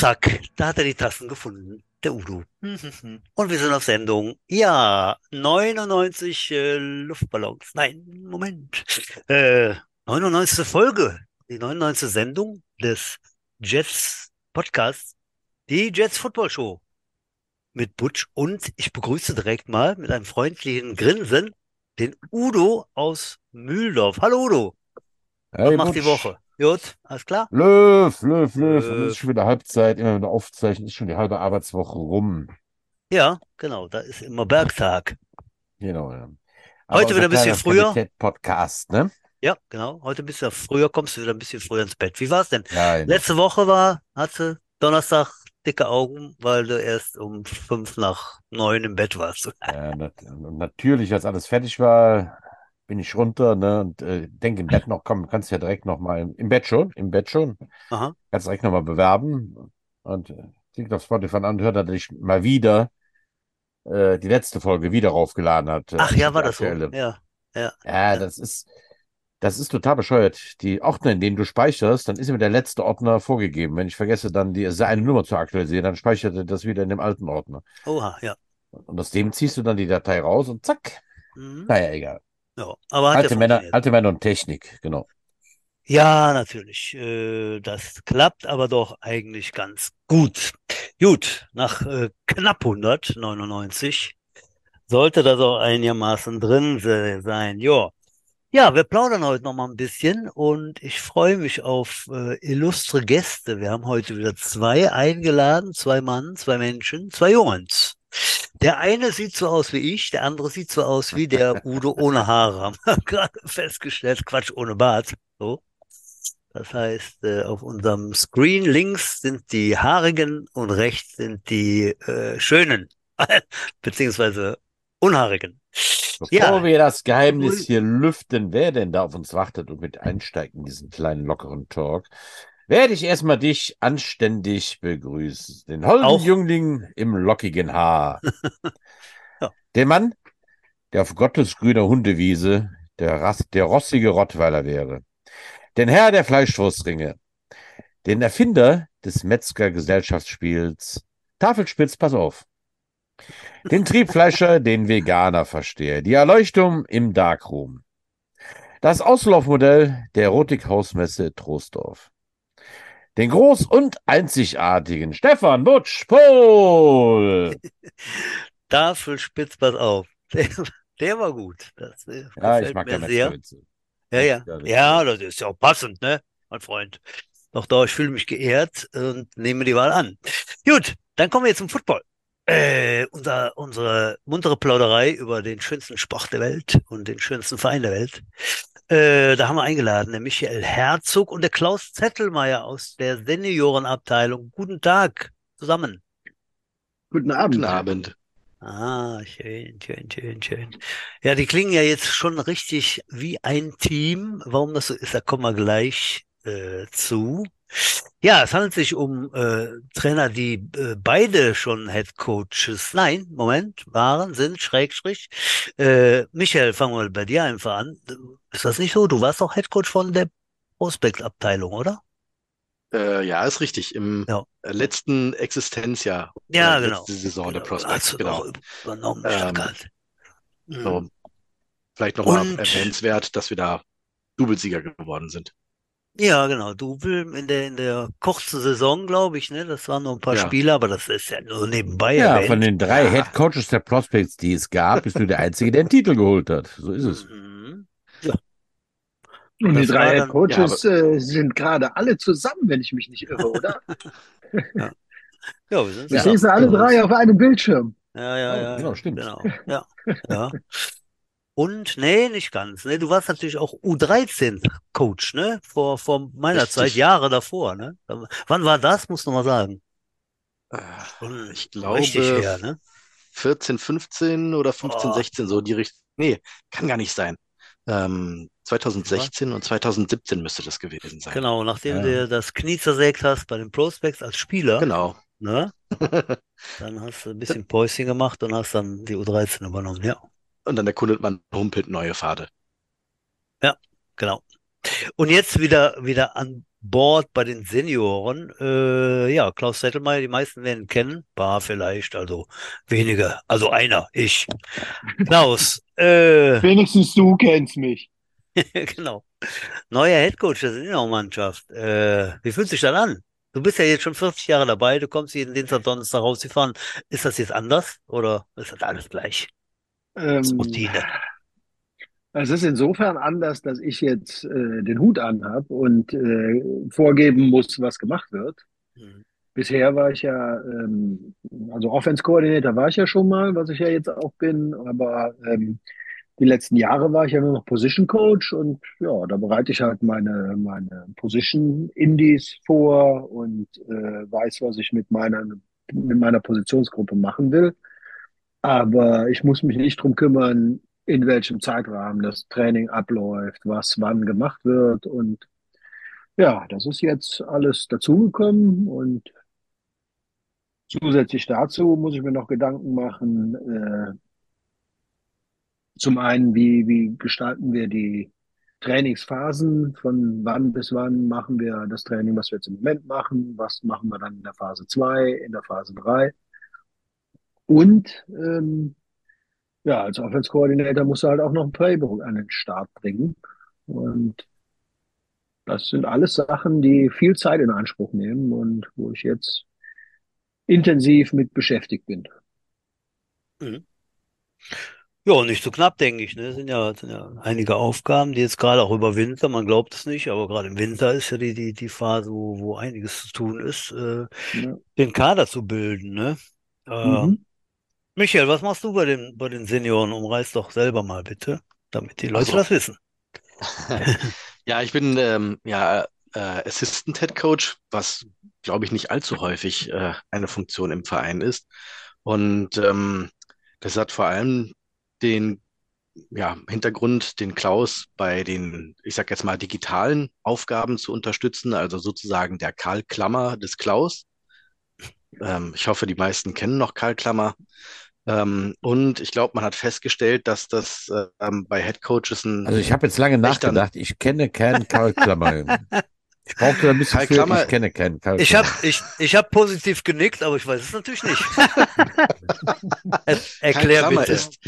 Zack, da hat er die Tassen gefunden, der Udo. Und wir sind auf Sendung. Ja, 99 äh, Luftballons. Nein, Moment. Äh, 99. Folge, die 99. Sendung des Jets Podcasts, die Jets Football Show mit Butch. Und ich begrüße direkt mal mit einem freundlichen Grinsen den Udo aus Mühldorf. Hallo Udo. Hey, Was macht Butch. die Woche? Gut, alles klar? Löw, Löw, Löw. Und es ist schon wieder Halbzeit, immer wir aufzeichnen, ist schon die halbe Arbeitswoche rum. Ja, genau, da ist immer Bergtag. Genau, ja. Heute wieder ein bisschen früher. Podcast, ne? Ja, genau. Heute ein bisschen früher, kommst du wieder ein bisschen früher ins Bett. Wie war's denn? Ja. Letzte Woche war, hatte Donnerstag dicke Augen, weil du erst um fünf nach neun im Bett warst. Ja, nat natürlich, als alles fertig war, bin ich runter, ne? Und äh, denke im Bett noch, komm, kannst ja direkt noch mal im, Bett schon, im Bett schon, Aha. kannst direkt noch mal bewerben. Und äh, klickt auf Spotify an und hört, dass ich mal wieder äh, die letzte Folge wieder raufgeladen hat. äh, Ach ja, war das so? Ja, ja. Ja, das ist, das ist total bescheuert. Die Ordner, in denen du speicherst, dann ist immer der letzte Ordner vorgegeben. Wenn ich vergesse, dann die, eine Nummer zu aktualisieren, dann speichert er das wieder in dem alten Ordner. Oha, ja. Und aus dem ziehst du dann die Datei raus und zack. Mhm. Naja, egal. Ja, aber Alte Männer, alte Männer und Technik, genau. Ja, natürlich. Äh, das klappt aber doch eigentlich ganz gut. Gut, nach äh, knapp 199 sollte das auch einigermaßen drin se- sein. Ja. Ja, wir plaudern heute noch mal ein bisschen und ich freue mich auf äh, illustre Gäste. Wir haben heute wieder zwei eingeladen, zwei Mann, zwei Menschen, zwei Jungs. Der eine sieht so aus wie ich, der andere sieht so aus wie der Udo ohne Haare. Haben wir gerade festgestellt, Quatsch ohne Bart. So. Das heißt, äh, auf unserem Screen links sind die haarigen und rechts sind die äh, schönen, beziehungsweise unhaarigen. Bevor Ja. wir das Geheimnis hier lüften, wer denn da auf uns wartet und mit einsteigt in diesen kleinen lockeren Talk, werde ich erstmal dich anständig begrüßen. Den holden Auch- Jüngling im lockigen Haar. Ja. Den Mann, der auf Gottes grüner Hundewiese der, Ras der rossige Rottweiler wäre. Den Herr der Fleischwurstringe. Den Erfinder des Metzger-Gesellschaftsspiels Tafelspitz, pass auf. Den Triebfleischer, den Veganer verstehe. Die Erleuchtung im Darkroom. Das Auslaufmodell der Erotikhausmesse Troisdorf. Den groß und einzigartigen Stefan Butsch Pohl. Tafelspitz, pass auf. Der, der war gut. Das äh, Ja, ich mag mir sehr. Ja, ja. Ja, das das ist ja auch passend, ne, mein Freund. Doch, doch, ich fühle mich geehrt und nehme die Wahl an. Gut, dann kommen wir jetzt zum Football. Äh, unser, unsere muntere Plauderei über den schönsten Sport der Welt und den schönsten Verein der Welt. Äh, da haben wir eingeladen, der Michael Herzog und der Klaus Zettelmeier aus der Seniorenabteilung. Guten Tag zusammen. Guten Abend. Guten Abend. Ah, schön, schön, schön, schön. Ja, die klingen ja jetzt schon richtig wie ein Team. Warum das so ist, da kommen wir gleich äh, zu. Ja, es handelt sich um äh, Trainer, die äh, beide schon Head Coaches, nein, Moment, waren, sind, Schrägstrich. Äh, Michael, fangen wir bei dir einfach an. Ist das nicht so? Du warst auch Head Coach von der Prospect-Abteilung, oder? Äh, ja, ist richtig. Im Ja. äh, letzten Existenzjahr, Ja, oder genau. letzte Saison der Genau, Prospects, hast du genau. noch übernommen, Ähm, Stuttgart. Mhm. So, vielleicht nochmal erwähnenswert, dass wir da Doublesieger geworden sind. Ja, genau. Double in der, in der kurzen Saison, glaube ich, ne? Das waren nur ein paar Ja. Spiele, aber das ist ja nur nebenbei Ja, erwähnt. von den drei Ja. Head Coaches der Prospects, die es gab, bist du der Einzige, der den Titel geholt hat. So ist es. Mhm. Und die Das war drei dann- Head Coaches äh, sind gerade alle zusammen, wenn ich mich nicht irre, oder? Ja, wir sind Wir zusammen. sehen sie alle drei auf einem Bildschirm. Ja, ja, ja. Genau, ja. stimmt. Genau. Ja, ja. Und, nee, nicht ganz. Ne? Du warst natürlich auch U13-Coach, ne? Vor, vor meiner Richtig. Zeit, Jahre davor, ne? Wann war das? Musst du mal sagen. Äh, Schon Ich glaube, her, ne? 14, 15 oder 15, Oh. 16, so die Richtung. Nee, kann gar nicht sein. Ähm, 2016 und 2017 müsste das gewesen sein. Genau, nachdem Ja. du das Knie zersägt hast bei den Prospects als Spieler, Genau. ne? Dann hast du ein bisschen Päuschen gemacht und hast dann die U13 übernommen, ja. Und dann erkundet man humpelt neue Pfade. Genau. Und jetzt wieder, wieder an Board bei den Senioren. Äh, ja, Klaus Settelmeier, die meisten werden ihn kennen. Paar vielleicht, also wenige. Also einer, ich. Klaus, äh, Wenigstens du kennst mich. genau. Neuer Headcoach der Seniormannschaft. Äh, wie fühlt sich das an? Du bist ja jetzt schon 40 Jahre dabei, du kommst jeden Dienstag, Donnerstag rausgefahren. Ist das jetzt anders oder ist das alles gleich? Ähm, Routine. es ist insofern anders, dass ich jetzt äh, den Hut anhab und äh, vorgeben muss, was gemacht wird. Mhm. Bisher war ich ja, ähm, also Offense-Koordinator war ich ja schon mal, was ich ja jetzt auch bin, aber ähm, die letzten Jahre war ich ja nur noch Position Coach und ja, da bereite ich halt meine, meine Position Indies vor und äh, weiß, was ich mit meiner, mit meiner Positionsgruppe machen will. Aber ich muss mich nicht drum kümmern, in welchem Zeitrahmen das Training abläuft, was wann gemacht wird. Und ja, das ist jetzt alles dazugekommen. Und zusätzlich dazu muss ich mir noch Gedanken machen, äh, zum einen, wie, wie gestalten wir die Trainingsphasen, von wann bis wann machen wir das Training, was wir jetzt im Moment machen, was machen wir dann in der Phase 2, in der Phase 3. Und ähm, ja, als Offense Coordinator musst du halt auch noch ein Playbook an den Start bringen. Und das sind alles Sachen, die viel Zeit in Anspruch nehmen und wo ich jetzt intensiv mit beschäftigt bin. Mhm. Ja, nicht so knapp, denke ich. Ne? Es sind ja, sind ja einige Aufgaben, die jetzt gerade auch über Winter, man glaubt es nicht, aber gerade im Winter ist ja die, die, die Phase, wo, wo einiges zu tun ist, äh, Ja. den Kader zu bilden. Ne? Äh, Mhm. Michael, was machst du bei den, bei den Senioren? Umreiß doch selber mal bitte, damit die Leute so. das wissen. Ja, ich bin ähm, ja äh, Assistant Head Coach, was glaube ich nicht allzu häufig äh, eine Funktion im Verein ist. Und ähm, das hat vor allem den ja, Hintergrund, den Klaus bei den, ich sag jetzt mal, digitalen Aufgaben zu unterstützen, also sozusagen der Karl Klammer des Klaus. Ähm, ich hoffe, die meisten kennen noch Karl Klammer. Ähm, und ich glaube, man hat festgestellt, dass das äh, ähm, bei Head Coaches ein Also ich habe jetzt lange nachgedacht. Ich kenne keinen Karl Klammer. Ich brauchte ein bisschen Karl für, Klammer- ich kenne keinen Karl Ich Klammer. habe ich, ich hab positiv genickt, aber ich weiß es natürlich nicht. Er, Karl erklär Klammer bitte. ist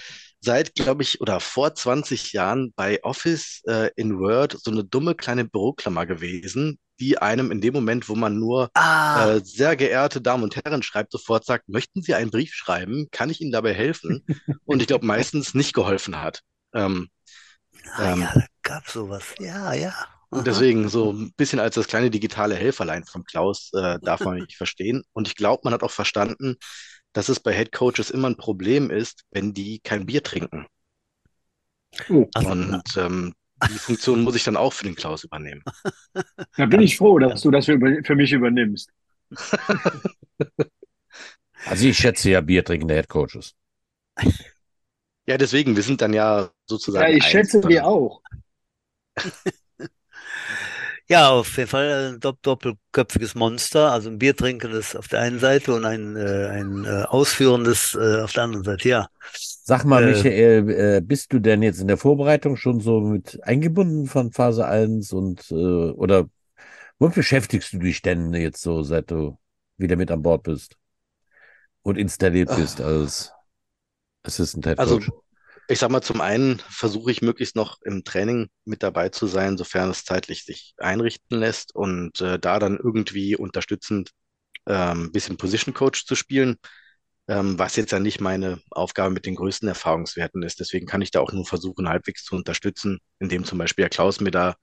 seit, glaube ich, oder vor 20 Jahren bei Office äh, in Word so eine dumme kleine Büroklammer gewesen, die einem in dem Moment, wo man nur Ah, äh, sehr geehrte Damen und Herren schreibt, sofort sagt, möchten Sie einen Brief schreiben? Kann ich Ihnen dabei helfen? Und ich glaube, meistens nicht geholfen hat. Ähm, ah ähm, ja, da gab sowas. Ja, ja. Und deswegen so ein bisschen als das kleine digitale Helferlein von Klaus äh, darf man mich verstehen. Und ich glaube, man hat auch verstanden, dass es bei Head Coaches immer ein Problem ist, wenn die kein Bier trinken. Oh, Also, Und ähm, die Funktion muss ich dann auch für den Klaus übernehmen. da bin ich froh, dass du das für, für mich übernimmst. Also ich schätze ja biertrinkende Headcoaches. Ja, deswegen, wir sind dann ja Ja, sozusagen ich eins. schätze wir auch. Ja, auf jeden Fall ein dopp doppelköpfiges Monster, also ein Biertrinkendes auf der einen Seite und ein, äh, ein äh, ausführendes äh, auf der anderen Seite, ja. Sag mal, Äh, Michael, äh, bist du denn jetzt in der Vorbereitung schon so mit eingebunden von Phase 1 und äh, oder womit beschäftigst du dich denn jetzt so, seit du wieder mit an Bord bist und installiert bist als Assistant Head Also, Coach? ich sag mal, zum einen versuche ich möglichst noch im Training mit dabei zu sein, sofern es zeitlich sich einrichten lässt und äh, da dann irgendwie unterstützend ähm, ein bisschen Position Coach zu spielen, ähm, was jetzt ja nicht meine Aufgabe mit den größten Erfahrungswerten ist. Deswegen kann ich da auch nur versuchen, halbwegs zu unterstützen, indem zum Beispiel der Klaus mir da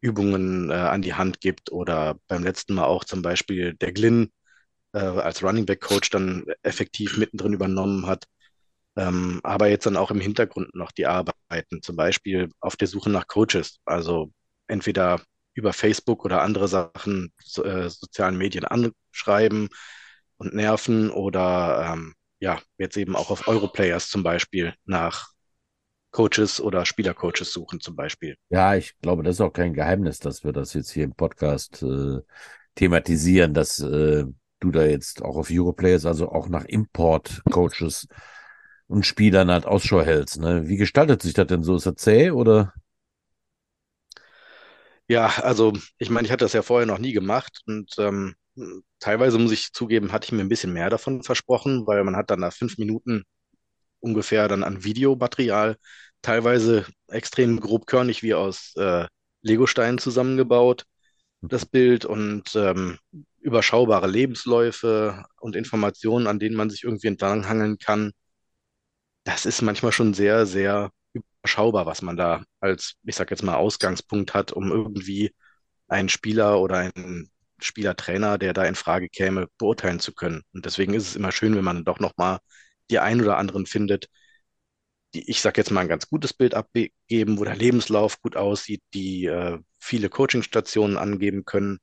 Übungen äh, an die Hand gibt oder beim letzten Mal auch zum Beispiel der Glynn äh, als Running Back Coach dann effektiv mittendrin übernommen hat. Ähm, aber jetzt dann auch im Hintergrund noch die Arbeiten, zum Beispiel auf der Suche nach Coaches, also entweder über Facebook oder andere Sachen, so, äh, sozialen Medien anschreiben und nerven oder ähm, ja, jetzt eben auch auf Europlayers zum Beispiel nach Coaches oder Spielercoaches suchen zum Beispiel. Ja, ich glaube, das ist auch kein Geheimnis, dass wir das jetzt hier im Podcast äh, thematisieren, dass äh, du da jetzt auch auf Europlayers, also auch nach Import-Coaches und Spielern halt Ausschau hältst. Ne? Wie gestaltet sich das denn so? Ist das zäh oder? Ja, also ich meine, ich hatte das ja vorher noch nie gemacht und ähm, teilweise muss ich zugeben, hatte ich mir ein bisschen mehr davon versprochen, weil man hat dann nach fünf Minuten ungefähr dann an Videomaterial, teilweise extrem grobkörnig wie aus äh, Legosteinen zusammengebaut, das Bild und ähm, überschaubare Lebensläufe und Informationen, an denen man sich irgendwie entlanghangeln kann. Das ist manchmal schon sehr, sehr überschaubar, was man da als, ich sag jetzt mal, Ausgangspunkt hat, um irgendwie einen Spieler oder einen Spielertrainer, der da in Frage käme, beurteilen zu können. Und deswegen ist es immer schön, wenn man doch nochmal die ein oder anderen findet, die, ich sag jetzt mal, ein ganz gutes Bild abgeben, wo der Lebenslauf gut aussieht, die äh, viele Coachingstationen angeben können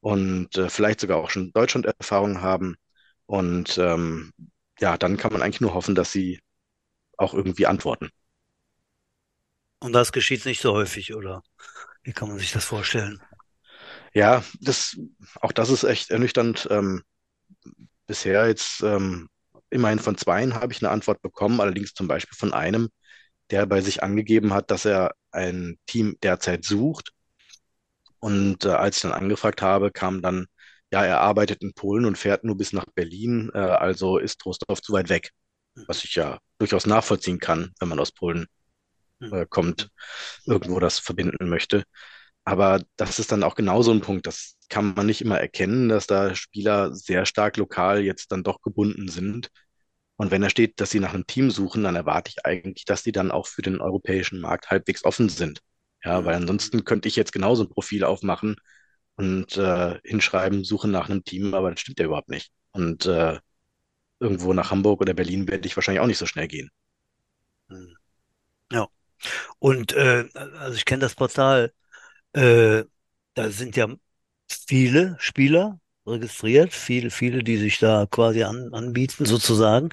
und äh, vielleicht sogar auch schon Deutschland-Erfahrung haben. Und ähm, ja, dann kann man eigentlich nur hoffen, dass sie auch irgendwie antworten. Und das geschieht nicht so häufig, oder? Wie kann man sich das vorstellen? Ja, das, auch das ist echt ernüchternd. Ähm, bisher jetzt ähm, immerhin von zweien habe ich eine Antwort bekommen, allerdings zum Beispiel von einem, der bei sich angegeben hat, dass er ein Team derzeit sucht. Und äh, als ich dann angefragt habe, kam dann, ja, er arbeitet in Polen und fährt nur bis nach Berlin, äh, also ist Trostorf zu weit weg. Was ich ja durchaus nachvollziehen kann, wenn man aus Polen äh, kommt, irgendwo das verbinden möchte. Aber das ist dann auch genauso ein Punkt, das kann man nicht immer erkennen, dass da Spieler sehr stark lokal jetzt dann doch gebunden sind. Und wenn da steht, dass sie nach einem Team suchen, dann erwarte ich eigentlich, dass die dann auch für den europäischen Markt halbwegs offen sind. Ja, weil ansonsten könnte ich jetzt genauso ein Profil aufmachen und äh, hinschreiben, suche nach einem Team, aber das stimmt ja überhaupt nicht. Und äh, irgendwo nach Hamburg oder Berlin werde ich wahrscheinlich auch nicht so schnell gehen. Hm. Ja. Und äh, also ich kenne das Portal, äh, da sind ja viele Spieler registriert, viele, viele, die sich da quasi an, anbieten, sozusagen.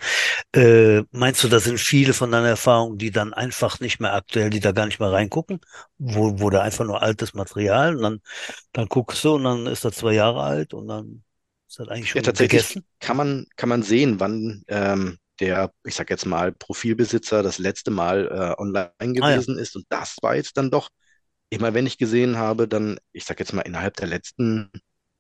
Äh, meinst du, das sind viele von deiner Erfahrung, die dann einfach nicht mehr aktuell, die da gar nicht mehr reingucken, wo, wo da einfach nur altes Material und dann, dann guckst du und dann ist das zwei Jahre alt und dann ist das eigentlich schon Ja, tatsächlich vergessen? kann man, kann man sehen, wann ähm, der, ich sag jetzt mal, Profilbesitzer das letzte Mal äh, online Ah ja. gewesen ist. Und das war jetzt dann doch, immer wenn ich gesehen habe, dann, ich sag jetzt mal, innerhalb der letzten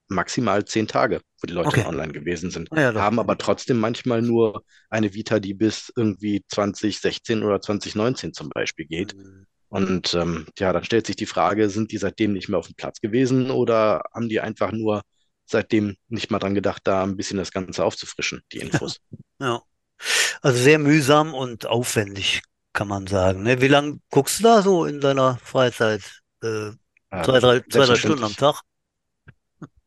maximal zehn Tage, wo die Leute Okay. online gewesen sind, Ah ja, haben aber trotzdem manchmal nur eine Vita, die bis irgendwie 2016 oder 2019 zum Beispiel geht. Hm. Und ähm, ja, dann stellt sich die Frage, sind die seitdem nicht mehr auf dem Platz gewesen oder haben die einfach nur seitdem nicht mal dran gedacht, da ein bisschen das Ganze aufzufrischen, die Infos? Ja. Also sehr mühsam und aufwendig, kann man sagen. Ne? Wie lange guckst du da so in deiner Freizeit? Äh, Äh, zwei, drei, zwei, drei Stunden am. Tag?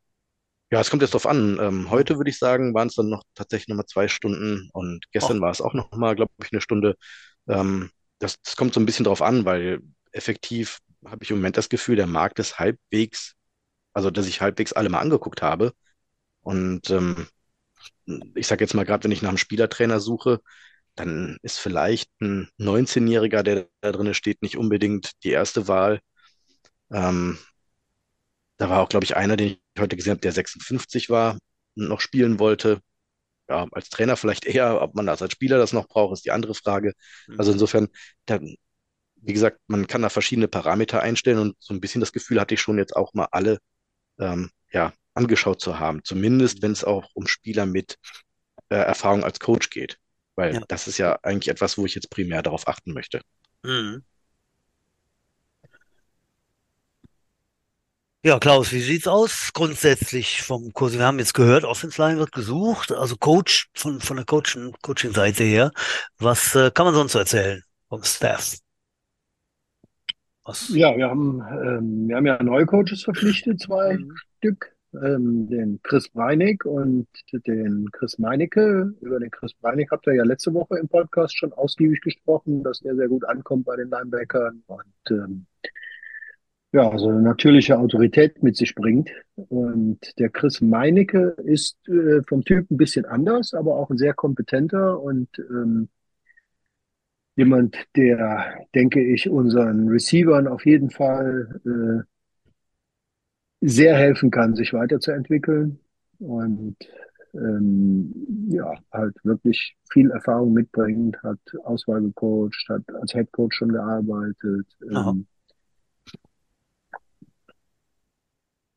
Ja, es kommt jetzt drauf an. Ähm, Hm. heute würde ich sagen, waren es dann noch tatsächlich nochmal zwei Stunden und gestern war es auch nochmal, glaube ich, eine Stunde. Ähm, das, das kommt so ein bisschen drauf an, weil effektiv habe ich im Moment das Gefühl, der Markt ist halbwegs, also dass ich halbwegs alle mal angeguckt habe. Und ähm, ich sage jetzt mal, gerade wenn ich nach einem Spielertrainer suche, dann ist vielleicht ein 19-Jähriger, der da drin steht, nicht unbedingt die erste Wahl. Ähm, da war auch, glaube ich, einer, den ich heute gesehen habe, der 56 war und noch spielen wollte. Ja, als Trainer vielleicht eher, ob man das als Spieler das noch braucht, ist die andere Frage. Also hm. insofern, da, wie gesagt, man kann da verschiedene Parameter einstellen und so ein bisschen das Gefühl hatte ich schon jetzt auch mal alle ähm, ja, angeschaut zu haben. Zumindest, wenn es auch um Spieler mit äh, Erfahrung als Coach geht. Weil Ja. das ist ja eigentlich etwas, wo ich jetzt primär darauf achten möchte. Hm. Ja, Klaus, wie sieht's aus grundsätzlich vom Kurs? Wir haben jetzt gehört, Offense Line wird gesucht, also Coach von, von der Coaching, Coaching-Seite her. Was äh, kann man sonst so erzählen vom Staff? Was? Ja, wir haben, ähm, wir haben ja neue Coaches verpflichtet, zwei Hm. Stück. Ähm, den Chris Breinig und den Chris Meinecke. Über den Chris Breinig habt ihr ja letzte Woche im Podcast schon ausgiebig gesprochen, dass der sehr gut ankommt bei den Linebackern und ähm, ja, so eine natürliche Autorität mit sich bringt. Und der Chris Meinecke ist äh, vom Typ ein bisschen anders, aber auch ein sehr kompetenter und ähm, jemand, der, denke ich, unseren Receivern auf jeden Fall äh, sehr helfen kann, sich weiterzuentwickeln und ähm, ja, halt wirklich viel Erfahrung mitbringt, hat Auswahl gecoacht, hat als Head Coach schon gearbeitet. Ähm,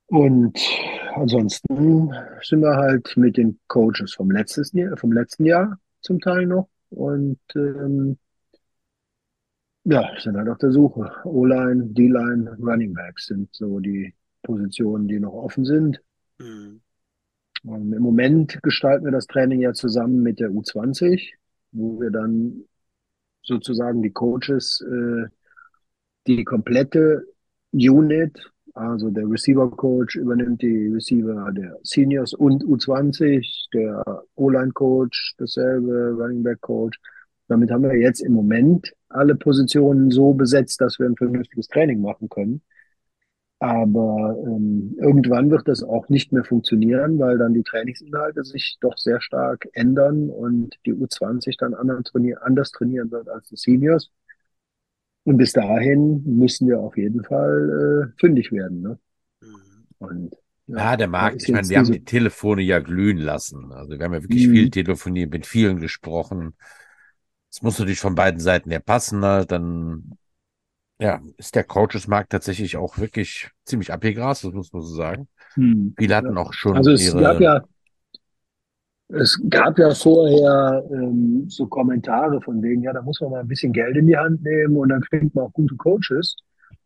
Und ansonsten sind wir halt mit den Coaches vom, letztes Jahr, vom letzten Jahr zum Teil noch. Und ähm, ja, sind halt auf der Suche. O-Line, D-Line, Running Backs sind so die Positionen, die noch offen sind. Mhm. Und Im Moment gestalten wir das Training ja zusammen mit der U20, wo wir dann sozusagen die Coaches äh, die komplette Unit, also der Receiver Coach übernimmt die Receiver der Seniors und U20, der O-Line Coach dasselbe, Running Back Coach. Damit haben wir jetzt im Moment alle Positionen so besetzt, dass wir ein vernünftiges Training machen können. Aber ähm, irgendwann wird das auch nicht mehr funktionieren, weil dann die Trainingsinhalte sich doch sehr stark ändern und die U20 dann anders trainieren, anders trainieren wird als die Seniors. Und bis dahin müssen wir auf jeden Fall äh, fündig werden. Ne? Mhm. Und Ja, der da Markt, ich meine, wir haben die Telefone ja glühen lassen. Also wir haben ja wirklich Mhm. viel telefoniert, mit vielen gesprochen. Es muss natürlich von beiden Seiten her passen. Halt. Dann ja, ist der Coaches-Markt tatsächlich auch wirklich ziemlich abgegrast, das muss man so sagen. Mhm. Viele Ja. hatten auch schon Also es gab ihre, ja, es gab ja vorher ähm, so Kommentare von wegen, ja, da muss man mal ein bisschen Geld in die Hand nehmen und dann kriegt man auch gute Coaches.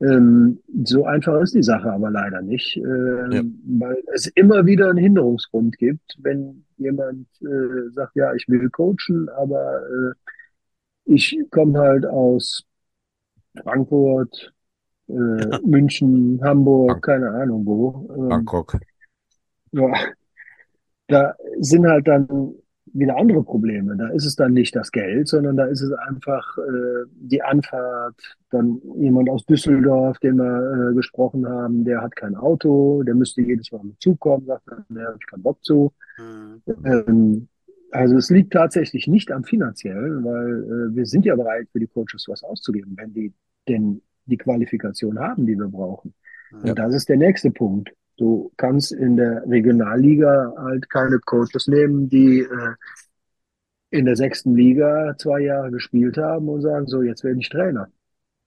Ähm, so einfach ist die Sache aber leider nicht, ähm, Ja. weil es immer wieder einen Hinderungsgrund gibt, wenn jemand äh, sagt, ja, ich will coachen, aber äh, ich komme halt aus Frankfurt, äh, München, Hamburg, Bank keine Ahnung wo. Ähm, Bangkok. ja, da sind halt dann wieder andere Probleme. Da ist es dann nicht das Geld, sondern da ist es einfach äh, die Anfahrt. Dann jemand aus Düsseldorf, den wir äh, gesprochen haben, der hat kein Auto, der müsste jedes Mal mit Zug kommen, sagt dann, der habe ich keinen Bock zu. Mhm. Ähm, also es liegt tatsächlich nicht am finanziellen, weil äh, wir sind ja bereit, für die Coaches was auszugeben, wenn die denn die Qualifikation haben, die wir brauchen. Mhm. Ja. Und das ist der nächste Punkt. Du kannst in der Regionalliga halt keine Coaches nehmen, die äh, in der sechsten Liga zwei Jahre gespielt haben und sagen, so, jetzt werde ich Trainer.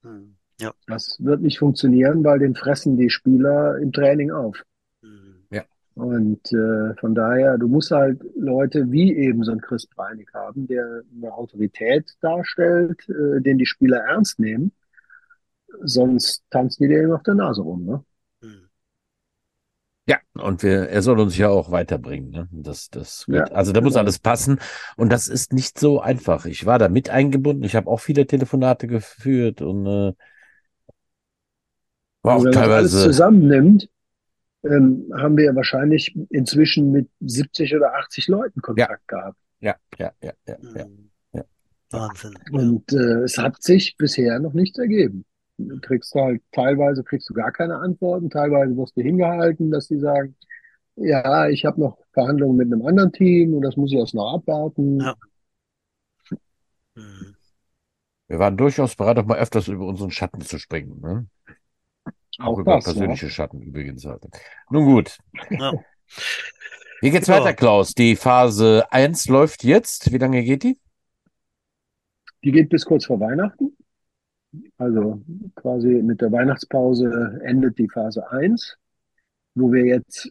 Mhm. Ja. Das wird nicht funktionieren, weil den fressen die Spieler im Training auf. Mhm. Ja. Und äh, von daher, du musst halt Leute wie eben so ein Chris Breinig haben, der eine Autorität darstellt, äh, den die Spieler ernst nehmen. Sonst tanzen die denen auf der Nase rum, ne? Ja, und wir, er soll uns ja auch weiterbringen. Ne? Das, das Ja, wird, also da muss genau. alles passen. Und das ist nicht so einfach. Ich war da mit eingebunden. Ich habe auch viele Telefonate geführt und äh, war Also auch wenn man das alles teilweise, zusammennimmt, ähm, haben wir wahrscheinlich inzwischen mit 70 oder 80 Leuten Kontakt gehabt. ja, ja, ja, ja, ja. Mhm. Ja. Wahnsinn. Ja. Und äh, es hat sich bisher noch nichts ergeben. Du kriegst halt, teilweise kriegst du gar keine Antworten, teilweise wirst du hingehalten, dass die sagen, ja, ich habe noch Verhandlungen mit einem anderen Team und das muss ich erst noch abwarten. Ja. Mhm. Wir waren durchaus bereit, auch mal öfters über unseren Schatten zu springen. Ne? Auch Auch über das, ja. persönliche Schatten übrigens. Halt. Nun gut. Ja. Wie geht's Ja. weiter, Klaus? Die Phase 1 läuft jetzt. Wie lange geht die? Die geht bis kurz vor Weihnachten. Also quasi mit der Weihnachtspause endet die Phase 1, wo wir jetzt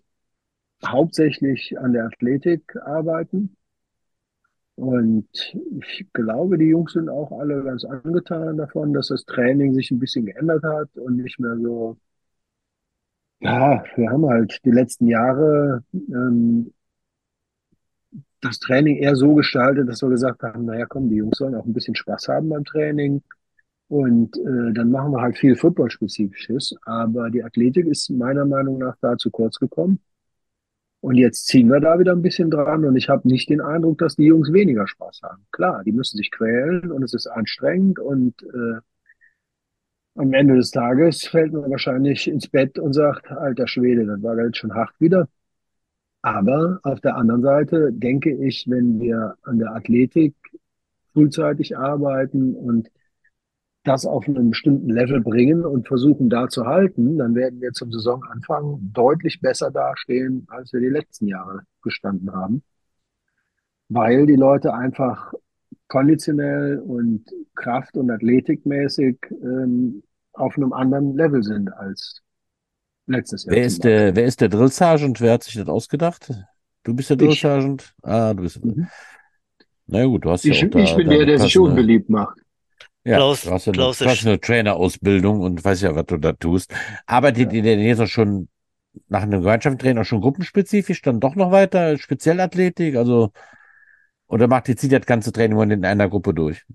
hauptsächlich an der Athletik arbeiten. Und ich glaube, die Jungs sind auch alle ganz angetan davon, dass das Training sich ein bisschen geändert hat und nicht mehr so, ja, wir haben halt die letzten Jahre ähm, das Training eher so gestaltet, dass wir gesagt haben, naja, komm, die Jungs sollen auch ein bisschen Spaß haben beim Training. Und äh, dann machen wir halt viel Football-Spezifisches. Aber die Athletik ist meiner Meinung nach da zu kurz gekommen. Und jetzt ziehen wir da wieder ein bisschen dran und ich habe nicht den Eindruck, dass die Jungs weniger Spaß haben. Klar, die müssen sich quälen und es ist anstrengend und äh, am Ende des Tages fällt man wahrscheinlich ins Bett und sagt, alter Schwede, das war jetzt schon hart wieder. Aber auf der anderen Seite denke ich, wenn wir an der Athletik frühzeitig arbeiten und das auf einem bestimmten Level bringen und versuchen da zu halten, dann werden wir zum Saisonanfang deutlich besser dastehen, als wir die letzten Jahre gestanden haben. Weil die Leute einfach konditionell und kraft- und athletikmäßig ähm, auf einem anderen Level sind als letztes Jahr. Wer ist der, wer ist der Drill Sergeant? Wer hat sich das ausgedacht? Du bist der Drill. Sergeant? Ah, du bist. Mhm. Na gut, du hast Ich, ja auch da ich bin der, der sich unbeliebt macht. Ja, Klaus- du hast ja eine Klaus ist- Personal Trainer Ausbildung und weiß ja, was du da tust. Arbeitet ihr denn jetzt auch schon nach einem Gemeinschaftstraining auch schon gruppenspezifisch dann doch noch weiter, Spezialathletik, also oder macht ihr zieht ihr das ganze Training in einer Gruppe durch?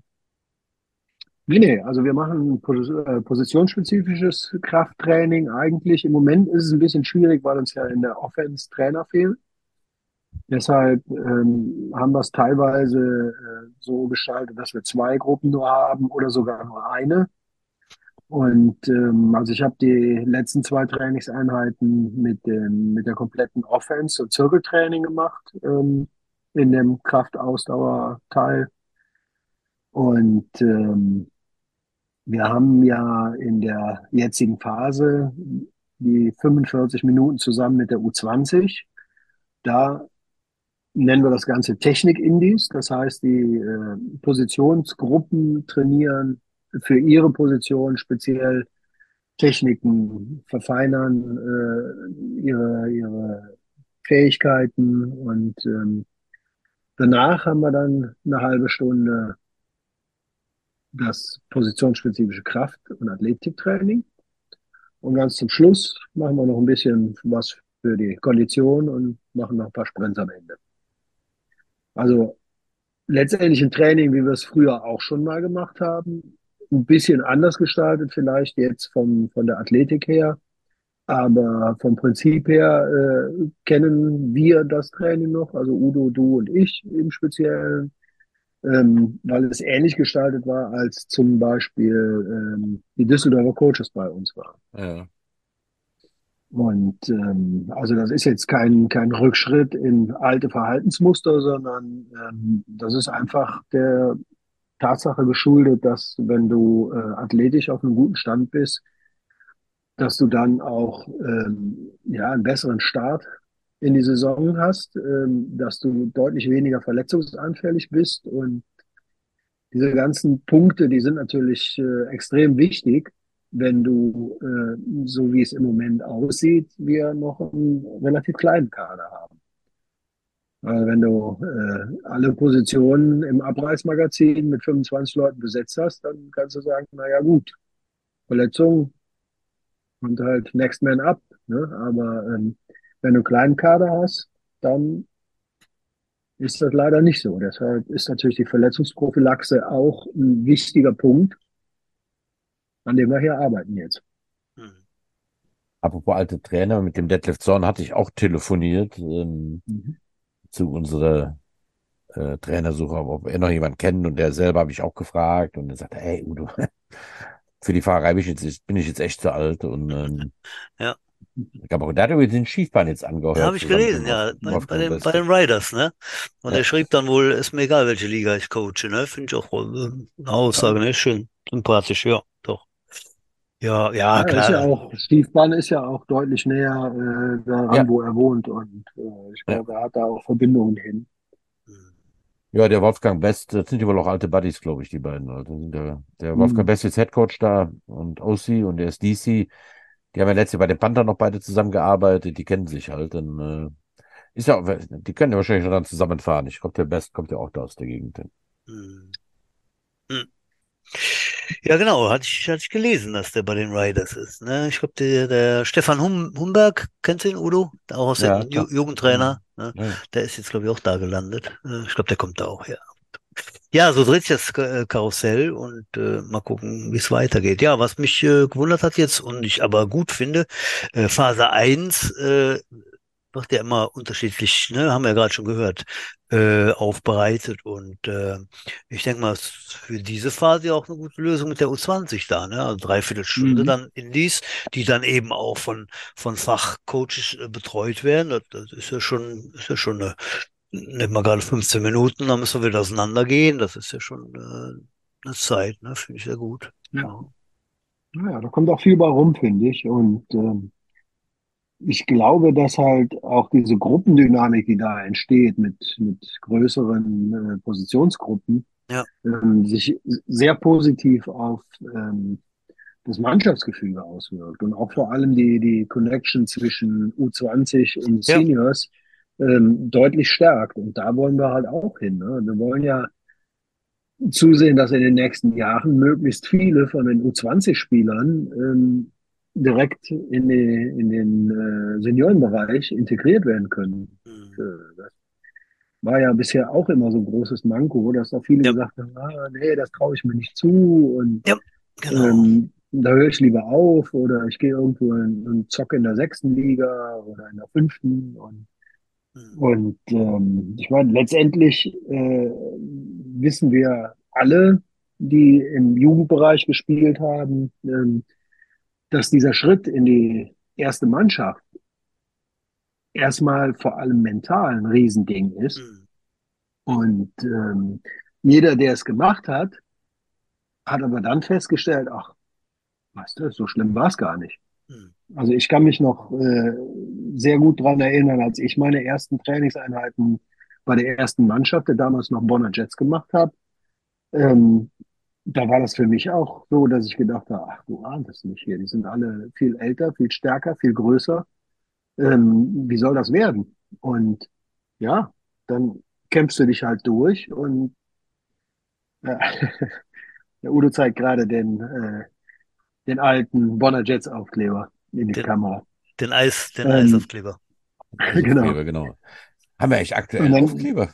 Nee, nee, also wir machen pos äh, positionsspezifisches Krafttraining. Eigentlich im Moment ist es ein bisschen schwierig, weil uns ja in der Offense Trainer fehlen. Deshalb ähm, haben wir es teilweise äh, so gestaltet, dass wir zwei Gruppen nur haben oder sogar nur eine. Und ähm, also ich habe die letzten zwei Trainingseinheiten mit dem mit der kompletten Offense und Zirkeltraining gemacht ähm, in dem Kraftausdauerteil. Und ähm, wir haben ja in der jetzigen Phase die 45 Minuten zusammen mit der U20. Da nennen wir das Ganze Technik-Indies. Das heißt, die äh, Positionsgruppen trainieren für ihre Position speziell Techniken, verfeinern äh, ihre, ihre Fähigkeiten und ähm, danach haben wir dann eine halbe Stunde das positionsspezifische Kraft- und Athletiktraining. Und ganz zum Schluss machen wir noch ein bisschen was für die Kondition und machen noch ein paar Sprints am Ende. Also letztendlich ein Training, wie wir es früher auch schon mal gemacht haben. Ein bisschen anders gestaltet vielleicht jetzt vom, von der Athletik her. Aber vom Prinzip her äh, kennen wir das Training noch, also Udo, du und ich im Speziellen ähm, weil es ähnlich gestaltet war, als zum Beispiel ähm, die Düsseldorfer Coaches bei uns waren. Ja. Und ähm, also das ist jetzt kein, kein Rückschritt in alte Verhaltensmuster, sondern ähm, das ist einfach der Tatsache geschuldet, dass wenn du äh, athletisch auf einem guten Stand bist, dass du dann auch ähm, ja einen besseren Start in die Saison hast, ähm, dass du deutlich weniger verletzungsanfällig bist. Und diese ganzen Punkte, die sind natürlich äh, extrem wichtig, wenn du, äh, so wie es im Moment aussieht, wir noch einen relativ kleinen Kader haben. Weil wenn du äh, alle Positionen im Abreißmagazin mit 25 Leuten besetzt hast, dann kannst du sagen, na ja gut, Verletzung und halt Next Man Up. Ne? Aber ähm, wenn du einen kleinen Kader hast, dann ist das leider nicht so. Deshalb ist natürlich die Verletzungsprophylaxe auch ein wichtiger Punkt, an dem wir hier arbeiten jetzt. Hm. Apropos alte Trainer, mit dem Detlef Zorn hatte ich auch telefoniert ähm, Mhm. zu unserer äh, Trainersuche, ob er noch jemanden kennt und der selber habe ich auch gefragt und er sagte, hey Udo, für die Fahrerei bin ich jetzt, bin ich jetzt echt zu alt und ähm, Ja. Ich glaube auch, der hat übrigens den Schiefbahn jetzt angehört. Ja, habe ich gelesen, ja, bei, bei, den, bei den Riders, ne? Und Ja. er schrieb dann wohl, ist mir egal, welche Liga ich coache, ne? Finde ich auch äh, eine Aussage, ne? Schön, sympathisch, ja, Ja, ja, Ja, ist ja klar. auch, Stiefbahn ist ja auch deutlich näher äh, daran, Ja. wo er wohnt. Und äh, ich Ja. glaube, er hat da auch Verbindungen hin. Hm. Ja, der Wolfgang Best, das sind ja wohl auch alte Buddies, glaube ich, die beiden. Also der, der Mhm. Wolfgang Best ist Headcoach da und OC und der ist DC. Die haben ja letztes Jahr bei den Panther noch beide zusammengearbeitet, die kennen sich halt. Und, äh, ist ja, auch- die können ja wahrscheinlich noch dann zusammenfahren. Ich glaube, der Best kommt ja auch da aus der Gegend. Hm. Hm. Ja, genau, hatte ich, hatte ich gelesen, dass der bei den Riders ist, ne? Ich glaube, der, der Stefan hum, Humberg, kennst du ihn, Udo? Auch aus Ja, dem. Ju Jugendtrainer, ne? Ja. Der ist jetzt, glaube ich, auch da gelandet. Ich glaube, der kommt da auch her. Ja, so dreht sich das äh, Karussell und äh, mal gucken, wie es weitergeht. Ja, was mich äh, gewundert hat jetzt und ich aber gut finde, äh, Phase 1 äh, wird ja immer unterschiedlich, ne, haben wir ja gerade schon gehört, äh, aufbereitet und äh, ich denke mal, es ist für diese Phase auch eine gute Lösung mit der U20 da, ne? Also dreiviertel Stunde Mhm. dann Indies, die dann eben auch von von Fachcoaches äh, betreut werden. Das, das ist ja schon, ist ja schon eine Nehmen wir gerade 15 Minuten, dann müssen wir wieder auseinandergehen. Das ist ja schon äh, eine Zeit, ne? Finde ich sehr gut. Ja. Naja, da kommt auch viel bei rum, finde ich. Und ähm, ich glaube, dass halt auch diese Gruppendynamik, die da entsteht mit, mit größeren äh, Positionsgruppen, Ja. ähm, sich sehr positiv auf ähm, das Mannschaftsgefüge auswirkt und auch vor allem die, die Connection zwischen U20 und Ja. Seniors ähm, deutlich stärkt. Und da wollen wir halt auch hin. Ne? Wir wollen ja zusehen, dass in den nächsten Jahren möglichst viele von den U20-Spielern ähm, direkt in, die, in den äh, Seniorenbereich integriert werden können. Hm. Äh, Das war ja bisher auch immer so ein großes Manko, dass da viele Ja. gesagt haben, ah, nee, das traue ich mir nicht zu und Genau. ähm, da höre ich lieber auf oder ich gehe irgendwo in, und zocke in der sechsten Liga oder in der fünften und Hm. und ähm, ich meine, letztendlich äh, wissen wir alle, die im Jugendbereich gespielt haben, ähm, dass dieser Schritt in die erste Mannschaft erstmal vor allem mental ein Riesending ist. Hm. Und ähm, jeder, der es gemacht hat, hat aber dann festgestellt, ach, weißt du, so schlimm war es gar nicht. Hm. Also ich kann mich noch äh, sehr gut dran erinnern, als ich meine ersten Trainingseinheiten bei der ersten Mannschaft, der damals noch Bonner Jets gemacht habe. Ähm, da war das für mich auch so, dass ich gedacht habe, ach, du ahnst es nicht hier. Die sind alle viel älter, viel stärker, viel größer. Ähm, wie soll das werden? Und ja, dann kämpfst du dich halt durch und ja, der Udo zeigt gerade den, äh, den alten Bonner Jets Aufkleber in die Den- Kamera. Den Eis, den Ähm, Eisaufkleber. Genau. Aufkleber, genau. Haben wir echt aktuell dann- Aufkleber?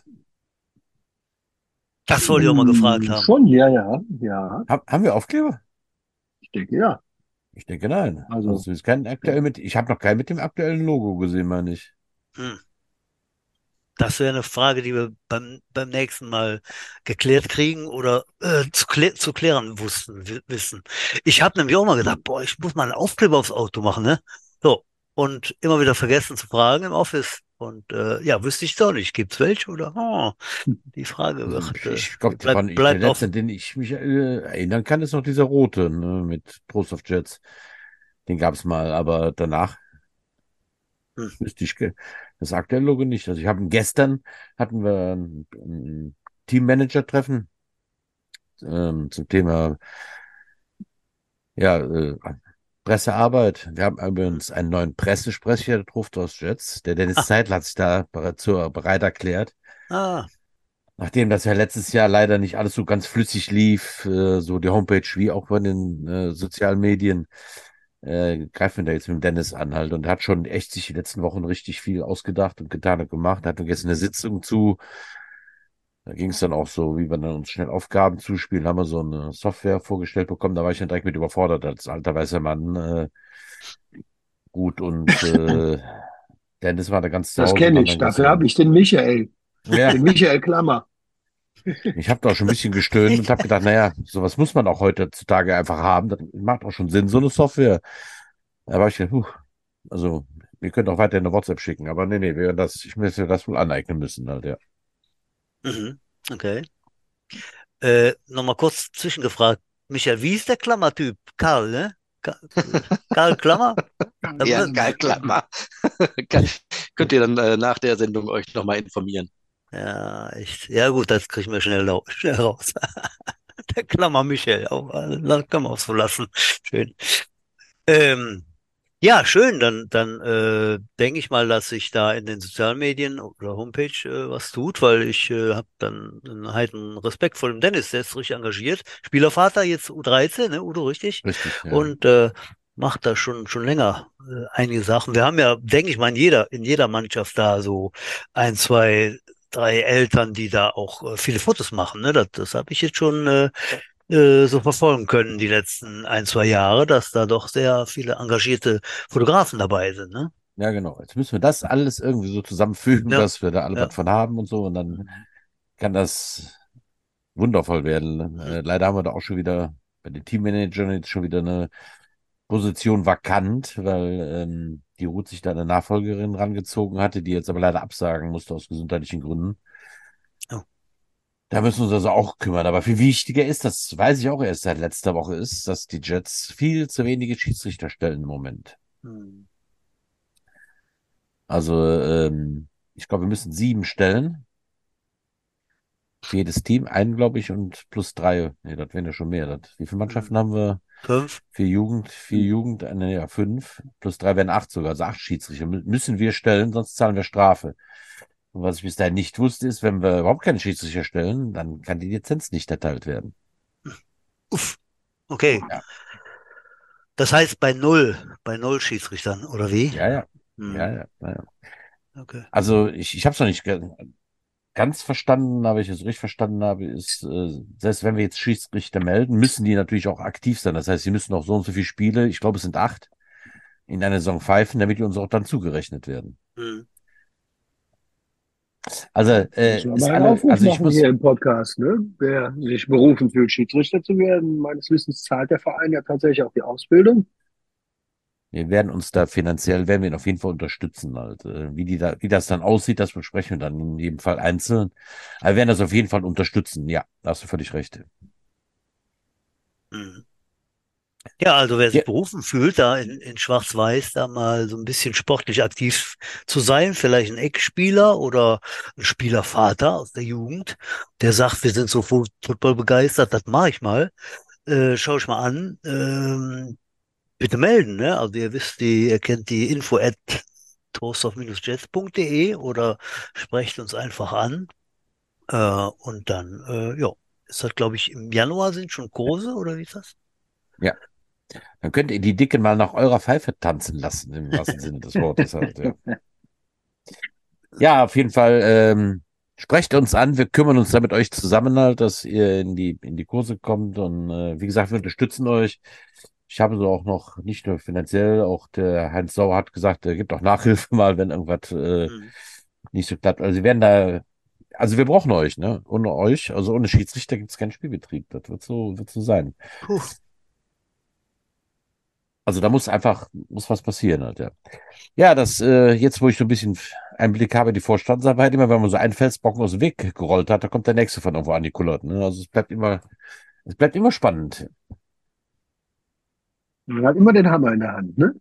Das wollte ich auch mal gefragt Mm, haben. Schon, ja, ja, ja. Hab, haben wir Aufkleber? Ich denke, ja. Ich denke nein. Also- Also, ist kein aktuell mit, ich habe noch keinen mit dem aktuellen Logo gesehen, meine ich. Hm. Das wäre eine Frage, die wir beim, beim nächsten Mal geklärt kriegen oder äh, zu, klä zu klären wussten, wi- wissen. Ich habe nämlich auch mal gedacht, boah, ich muss mal einen Aufkleber aufs Auto machen, ne? So. Und immer wieder vergessen zu fragen im Office. Und äh, ja, wüsste ich doch nicht. Gibt's welche oder? Oh, die Frage wird, äh, ich glaube, bleibt- von ich, der letzte, den ich mich äh, erinnern kann, ist noch dieser rote, ne, mit Prost of Jets. Den gab's mal, aber danach Hm. wüsste ich das aktuelle Logo nicht. Also ich habe gestern hatten wir ein, ein Teammanager-Treffen ähm, zum Thema ja, äh, Pressearbeit. Wir haben übrigens einen neuen Pressesprecher, der ruft aus Jets. Der Dennis Ah. Seidel hat sich da bereit, zur, bereit erklärt. Ah, Nachdem das ja letztes Jahr leider nicht alles so ganz flüssig lief, äh, so die Homepage wie auch bei den äh, sozialen Medien, äh, greifen wir da jetzt mit dem Dennis an halt und er hat schon echt sich die letzten Wochen richtig viel ausgedacht und getan und gemacht. Er hat gestern eine Sitzung zu. Da ging es dann auch so, wie wir dann uns schnell Aufgaben zuspielen, haben wir so eine Software vorgestellt bekommen. Da war ich dann direkt mit überfordert als alter weißer Mann. Äh, gut und äh, Dennis war da ganz Das kenne ich. Dafür habe ich den Michael, Ja, den Michael Klammer. ich habe da auch schon ein bisschen gestöhnt und habe gedacht, naja, sowas muss man auch heutzutage einfach haben. Das macht auch schon Sinn, so eine Software. Da war ich gedacht, huh, also wir können auch weiter eine WhatsApp schicken, aber nee, nee, wir werden das, ich müsste das wohl aneignen müssen halt, ja. Mhm. Okay. Äh, nochmal kurz zwischengefragt. Michael, wie ist der Klammertyp? Karl, ne? Ka Karl Klammer? Ja, wird- geil, Klammer. Kann- Könnt ihr dann äh, nach der Sendung euch nochmal informieren. Ja, echt. Ja, gut, das kriegen wir schnell, schnell raus. Der Klammer Michael, auch, äh, da können wir uns verlassen. Schön. Ähm, ja, schön. Dann, dann äh, denke ich mal, dass sich da in den sozialen Medien oder Homepage äh, was tut, weil ich äh, habe dann einen heiden Respekt vor dem Dennis, der ist richtig engagiert. Spielervater, jetzt U13, ne, Udo, richtig? Richtig, ja. und äh, macht da schon schon länger äh, einige Sachen. Wir haben ja, denke ich mal, in jeder in jeder Mannschaft da so ein, zwei, drei Eltern, die da auch äh, viele Fotos machen. Ne? Das, das habe ich jetzt schon äh, äh, so verfolgen können die letzten ein, zwei Jahre, dass da doch sehr viele engagierte Fotografen dabei sind. Ne? ja, genau. Jetzt müssen wir das alles irgendwie so zusammenfügen, Ja, dass wir da alle ja. was von haben und so und dann kann das wundervoll werden. Äh, leider haben wir da auch schon wieder bei den Teammanagern jetzt schon wieder eine Position vakant, weil ähm, die Ruth sich da eine Nachfolgerin rangezogen hatte, die jetzt aber leider absagen musste aus gesundheitlichen Gründen. Da müssen wir uns also auch kümmern. Aber viel wichtiger ist, das weiß ich auch erst seit letzter Woche, ist, dass die Jets viel zu wenige Schiedsrichter stellen im Moment. Hm. Also ähm, ich glaube, wir müssen sieben stellen. Für jedes Team einen, glaube ich, und plus drei. Nee, das wären ja schon mehr. Das, wie viele Mannschaften haben wir? Fünf? Vier Jugend, vier Jugend, eine, ja, fünf, plus drei wären acht sogar, also acht Schiedsrichter mü- müssen wir stellen, sonst zahlen wir Strafe. Und was ich bis dahin nicht wusste, ist, wenn wir überhaupt keine Schiedsrichter stellen, dann kann die Lizenz nicht erteilt werden. Uff. Okay. Ja. Das heißt bei null, bei null Schiedsrichtern, oder wie? Ja, ja, Hm, ja, ja, ja. Okay. Also ich, ich habe es noch nicht ganz verstanden, aber ich es richtig verstanden habe, ist, äh, selbst wenn wir jetzt Schiedsrichter melden, müssen die natürlich auch aktiv sein. Das heißt, sie müssen auch so und so viele Spiele, ich glaube, es sind acht, in einer Saison pfeifen, damit die uns auch dann zugerechnet werden. Hm. Also, äh, ist alle, Aufruf also ich muss, hier im Podcast, ne? Wer sich berufen fühlt, Schiedsrichter zu werden. Meines Wissens zahlt der Verein ja tatsächlich auch die Ausbildung. wir werden uns da finanziell, werden wir ihn auf jeden Fall unterstützen. Halt. Äh, Wie die da, wie das dann aussieht, das besprechen wir dann in jedem Fall einzeln. Aber wir werden das auf jeden Fall unterstützen. Ja, da hast du völlig recht. Hm. Ja, also wer sich Ja. berufen fühlt, da in, in Schwarz-Weiß da mal so ein bisschen sportlich aktiv zu sein, vielleicht ein Eckspieler oder ein Spielervater aus der Jugend, der sagt, wir sind so Football begeistert, das mache ich mal, äh, schau ich mal an, ähm, bitte melden, ne? Also ihr wisst, die, ihr kennt die info at jetsde oder sprecht uns einfach an. Äh, und dann, äh, ja, ist das, glaube ich, im Januar sind schon Kurse oder wie ist das? Dann könnt ihr die Dicken mal nach eurer Pfeife tanzen lassen, im wahrsten Sinne des Wortes halt, ja. Ja, auf jeden Fall, ähm, sprecht uns an, wir kümmern uns da mit euch zusammen halt, dass ihr in die, in die Kurse kommt und, äh, wie gesagt, wir unterstützen euch. Ich habe so auch noch, nicht nur finanziell, auch der Heinz Sauer hat gesagt, er gibt auch Nachhilfe mal, wenn irgendwas, äh, Hm. nicht so klappt. Also wir werden da, also wir brauchen euch, ne? Ohne euch, also ohne Schiedsrichter gibt es keinen Spielbetrieb. Das wird so, wird so sein. Puh. Also da muss einfach, muss was passieren halt, ja. Ja, das, äh, jetzt, wo ich so ein bisschen Einblick habe in die Vorstandsarbeit, immer wenn man so einen Felsbrocken aus dem Weg gerollt hat, da kommt der nächste von irgendwo angekullert, ne? Also es bleibt immer, es bleibt immer spannend. Man hat immer den Hammer in der Hand, ne?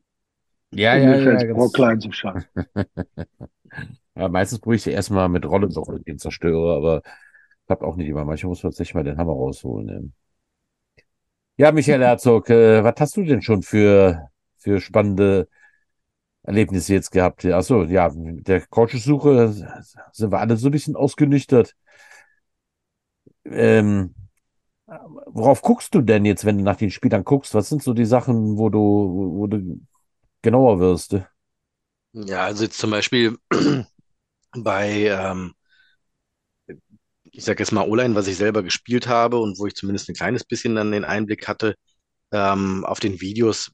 Ja, um ja, ja, ganz, klein zu schaffen. ja, meistens probiere ich sie erstmal mit Rolle den zerstöre, aber klappt auch nicht immer. Manchmal muss man tatsächlich mal den Hammer rausholen, ne? Ja, Michael Herzog, äh, was hast du denn schon für, für spannende Erlebnisse jetzt gehabt? Ach so, ja, mit der Coachsuche sind wir alle so ein bisschen ausgenüchtert. Ähm, worauf guckst du denn jetzt, wenn du nach den Spielern guckst? Was sind so die Sachen, wo du, wo du genauer wirst? Ja, also jetzt zum Beispiel bei, ähm, ich sag jetzt mal O-Line, was ich selber gespielt habe und wo ich zumindest ein kleines bisschen dann den Einblick hatte, ähm, auf den Videos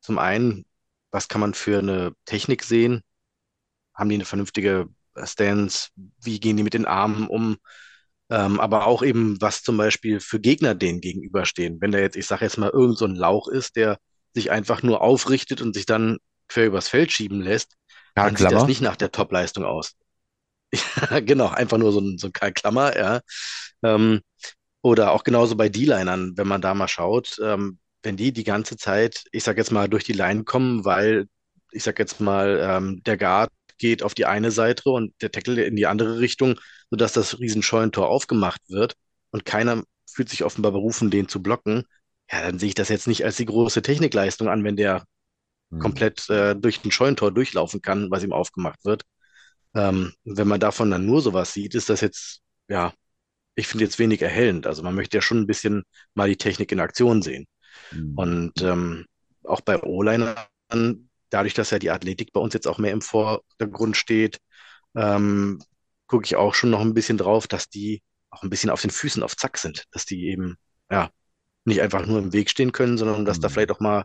zum einen, was kann man für eine Technik sehen? Haben die eine vernünftige Stance? Wie gehen die mit den Armen um? Ähm, aber auch eben, was zum Beispiel für Gegner denen gegenüberstehen. Wenn da jetzt, ich sage jetzt mal, irgend so ein Lauch ist, der sich einfach nur aufrichtet und sich dann quer übers Feld schieben lässt, Karl dann sieht das Klammer? nicht nach der Top-Leistung aus. Genau, einfach nur so ein, so ein Karl Klammer, ja. Ähm, oder auch genauso bei D-Linern, wenn man da mal schaut, ähm, wenn die die ganze Zeit, ich sag jetzt mal, durch die Line kommen, weil, ich sag jetzt mal, ähm, der Guard geht auf die eine Seite und der Tackle in die andere Richtung, sodass das Riesenscheunentor aufgemacht wird und keiner fühlt sich offenbar berufen, den zu blocken, ja, dann sehe ich das jetzt nicht als die große Technikleistung an, wenn der Hm. komplett äh, durch ein Scheunentor durchlaufen kann, was ihm aufgemacht wird. Ähm, wenn man davon dann nur sowas sieht, ist das jetzt, ja, ich finde jetzt wenig erhellend. Also man möchte ja schon ein bisschen mal die Technik in Aktion sehen. Hm. Und ähm, auch bei O-Linern, dadurch, dass ja die Athletik bei uns jetzt auch mehr im Vordergrund steht, ähm, gucke ich auch schon noch ein bisschen drauf, dass die auch ein bisschen auf den Füßen auf Zack sind, dass die eben, ja, nicht einfach nur im Weg stehen können, sondern dass da Hm. vielleicht auch mal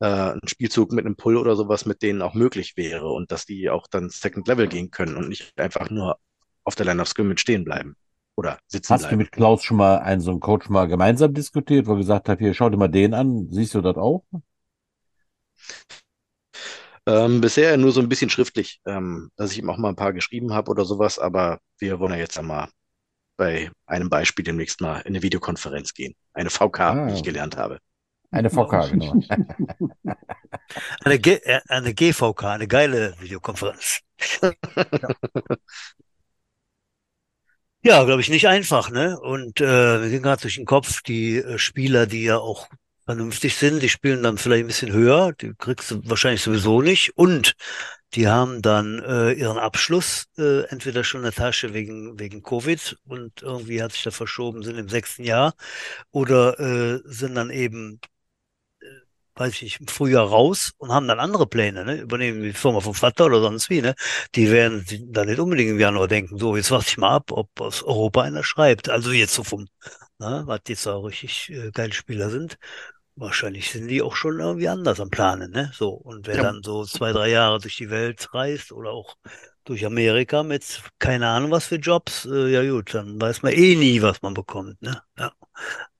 äh, ein Spielzug mit einem Pull oder sowas mit denen auch möglich wäre und dass die auch dann Second Level gehen können und nicht einfach nur auf der Line of Scrimmage stehen bleiben oder sitzen Hast du bleiben. mit Klaus schon mal einen so einen Coach mal gemeinsam diskutiert, wo er gesagt hat, hier, schau dir mal den an, siehst du das auch? Ähm, bisher nur so ein bisschen schriftlich, ähm, dass ich ihm auch mal ein paar geschrieben habe oder sowas, aber wir wollen ja jetzt einmal bei einem Beispiel demnächst mal in eine Videokonferenz gehen. Eine VK, Ah. wie ich gelernt habe. Eine VK, genau. Eine, G äh, eine GVK, eine geile Videokonferenz. Ja, glaube ich, nicht einfach, ne? Und äh, mir ging gerade durch den Kopf die äh, Spieler, die ja auch vernünftig sind. Die spielen dann vielleicht ein bisschen höher, die kriegst du wahrscheinlich sowieso nicht. Und die haben dann äh, ihren Abschluss äh, entweder schon in der Tasche wegen, wegen Covid und irgendwie hat sich da verschoben, sind im sechsten Jahr oder äh, sind dann eben, weiß ich nicht, im Frühjahr raus und haben dann andere Pläne, ne? Übernehmen die Firma vom Vater oder sonst wie, ne? Die werden dann nicht unbedingt im Januar denken, so, jetzt warte ich mal ab, ob aus Europa einer schreibt. Also jetzt so vom, ne, was jetzt auch richtig äh, geile Spieler sind. Wahrscheinlich sind die auch schon irgendwie anders am Planen, ne? So. Und wer Ja. dann so zwei, drei Jahre durch die Welt reist oder auch durch Amerika mit keine Ahnung was für Jobs, äh, ja gut, dann weiß man eh nie, was man bekommt, ne? Ja.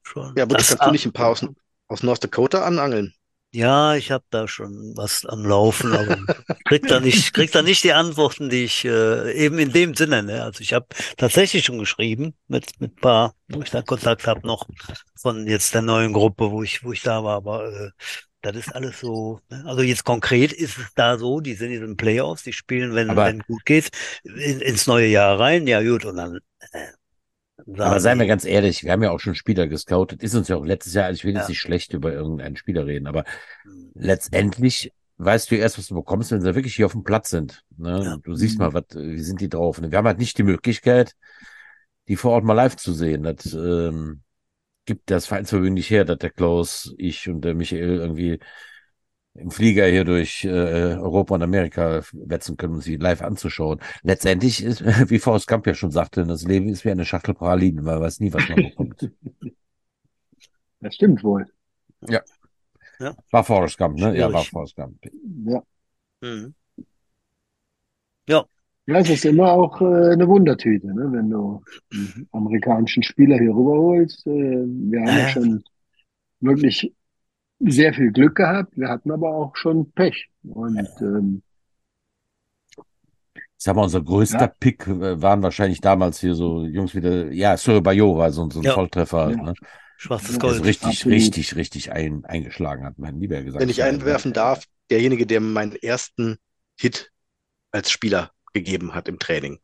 Schon. Ja, aber Das- kannst du nicht ein paar aus, aus North Dakota anangeln? Ja, ich habe da schon was am Laufen, aber krieg da nicht, krieg da nicht die Antworten, die ich äh, eben in dem Sinne, ne? Also ich habe tatsächlich schon geschrieben mit mit paar, wo ich da Kontakt habe noch von jetzt der neuen Gruppe, wo ich wo ich da war, aber äh, das ist alles so. Ne? Also jetzt konkret ist es da so, die sind in den Playoffs, die spielen, wenn Aber- wenn gut geht, in, ins neue Jahr rein, ja gut und dann. Äh, Aber seien wir ganz ehrlich, wir haben ja auch schon Spieler gescoutet. Ist uns ja auch letztes Jahr, also ich will jetzt Ja. nicht schlecht über irgendeinen Spieler reden, aber letztendlich weißt du erst, was du bekommst, wenn sie wirklich hier auf dem Platz sind. Ne? Ja. Du siehst mal, was, wie sind die drauf. Und wir haben halt nicht die Möglichkeit, die vor Ort mal live zu sehen. Das ähm, gibt das Vereinsvermögen nicht her, dass der Klaus, ich und der Michael irgendwie im Flieger hier durch äh, Europa und Amerika wetzen können, um sie live anzuschauen. Letztendlich ist, wie Forrest Gump ja schon sagte, das Leben ist wie eine Schachtel Pralinen, man weiß nie, was man bekommt. Das stimmt wohl. War Forrest Gump, ne? Ja, war Schwierig. Forrest Gump. Ja. Mhm. Ja, es ist immer auch äh, eine Wundertüte, ne? wenn du einen amerikanischen Spieler hier rüberholst. Äh, wir haben ja Ja. schon wirklich sehr viel Glück gehabt. Wir hatten aber auch schon Pech. Und ähm, Ich sag mal, unser größter Ja. Pick äh, waren wahrscheinlich damals hier so Jungs wie der, ja, Sir Bayo war so, so ein Ja. Volltreffer, Ja. ne? Schwarzes Ja, Der so Gold. richtig, Absolut. richtig, richtig ein, eingeschlagen hat, mein lieber gesagt. Wenn ich einwerfen darf, derjenige, der meinen ersten Hit als Spieler gegeben hat im Training.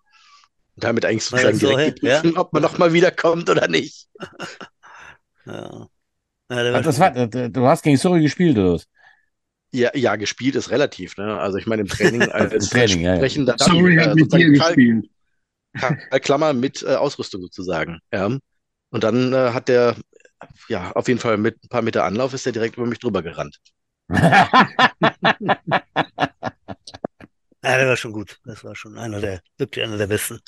Und damit eigentlich sozusagen so, direkt ja? geprüfen, ob man nochmal wiederkommt oder nicht. Ja. Ja, Das war, äh, du hast gegen Surrey gespielt, oder was? Ja, ja, gespielt ist relativ, ne? Also ich meine im Training als Im Training, ja, ja. sprechender sorry, Dummy, hat äh, mit dir gespielt. Klammer mit äh, Ausrüstung sozusagen. Ja. Und dann äh, hat der, ja, auf jeden Fall mit ein paar Meter Anlauf ist er direkt über mich drüber gerannt. Ja, der war schon gut. Das war schon einer der, wirklich einer der besten.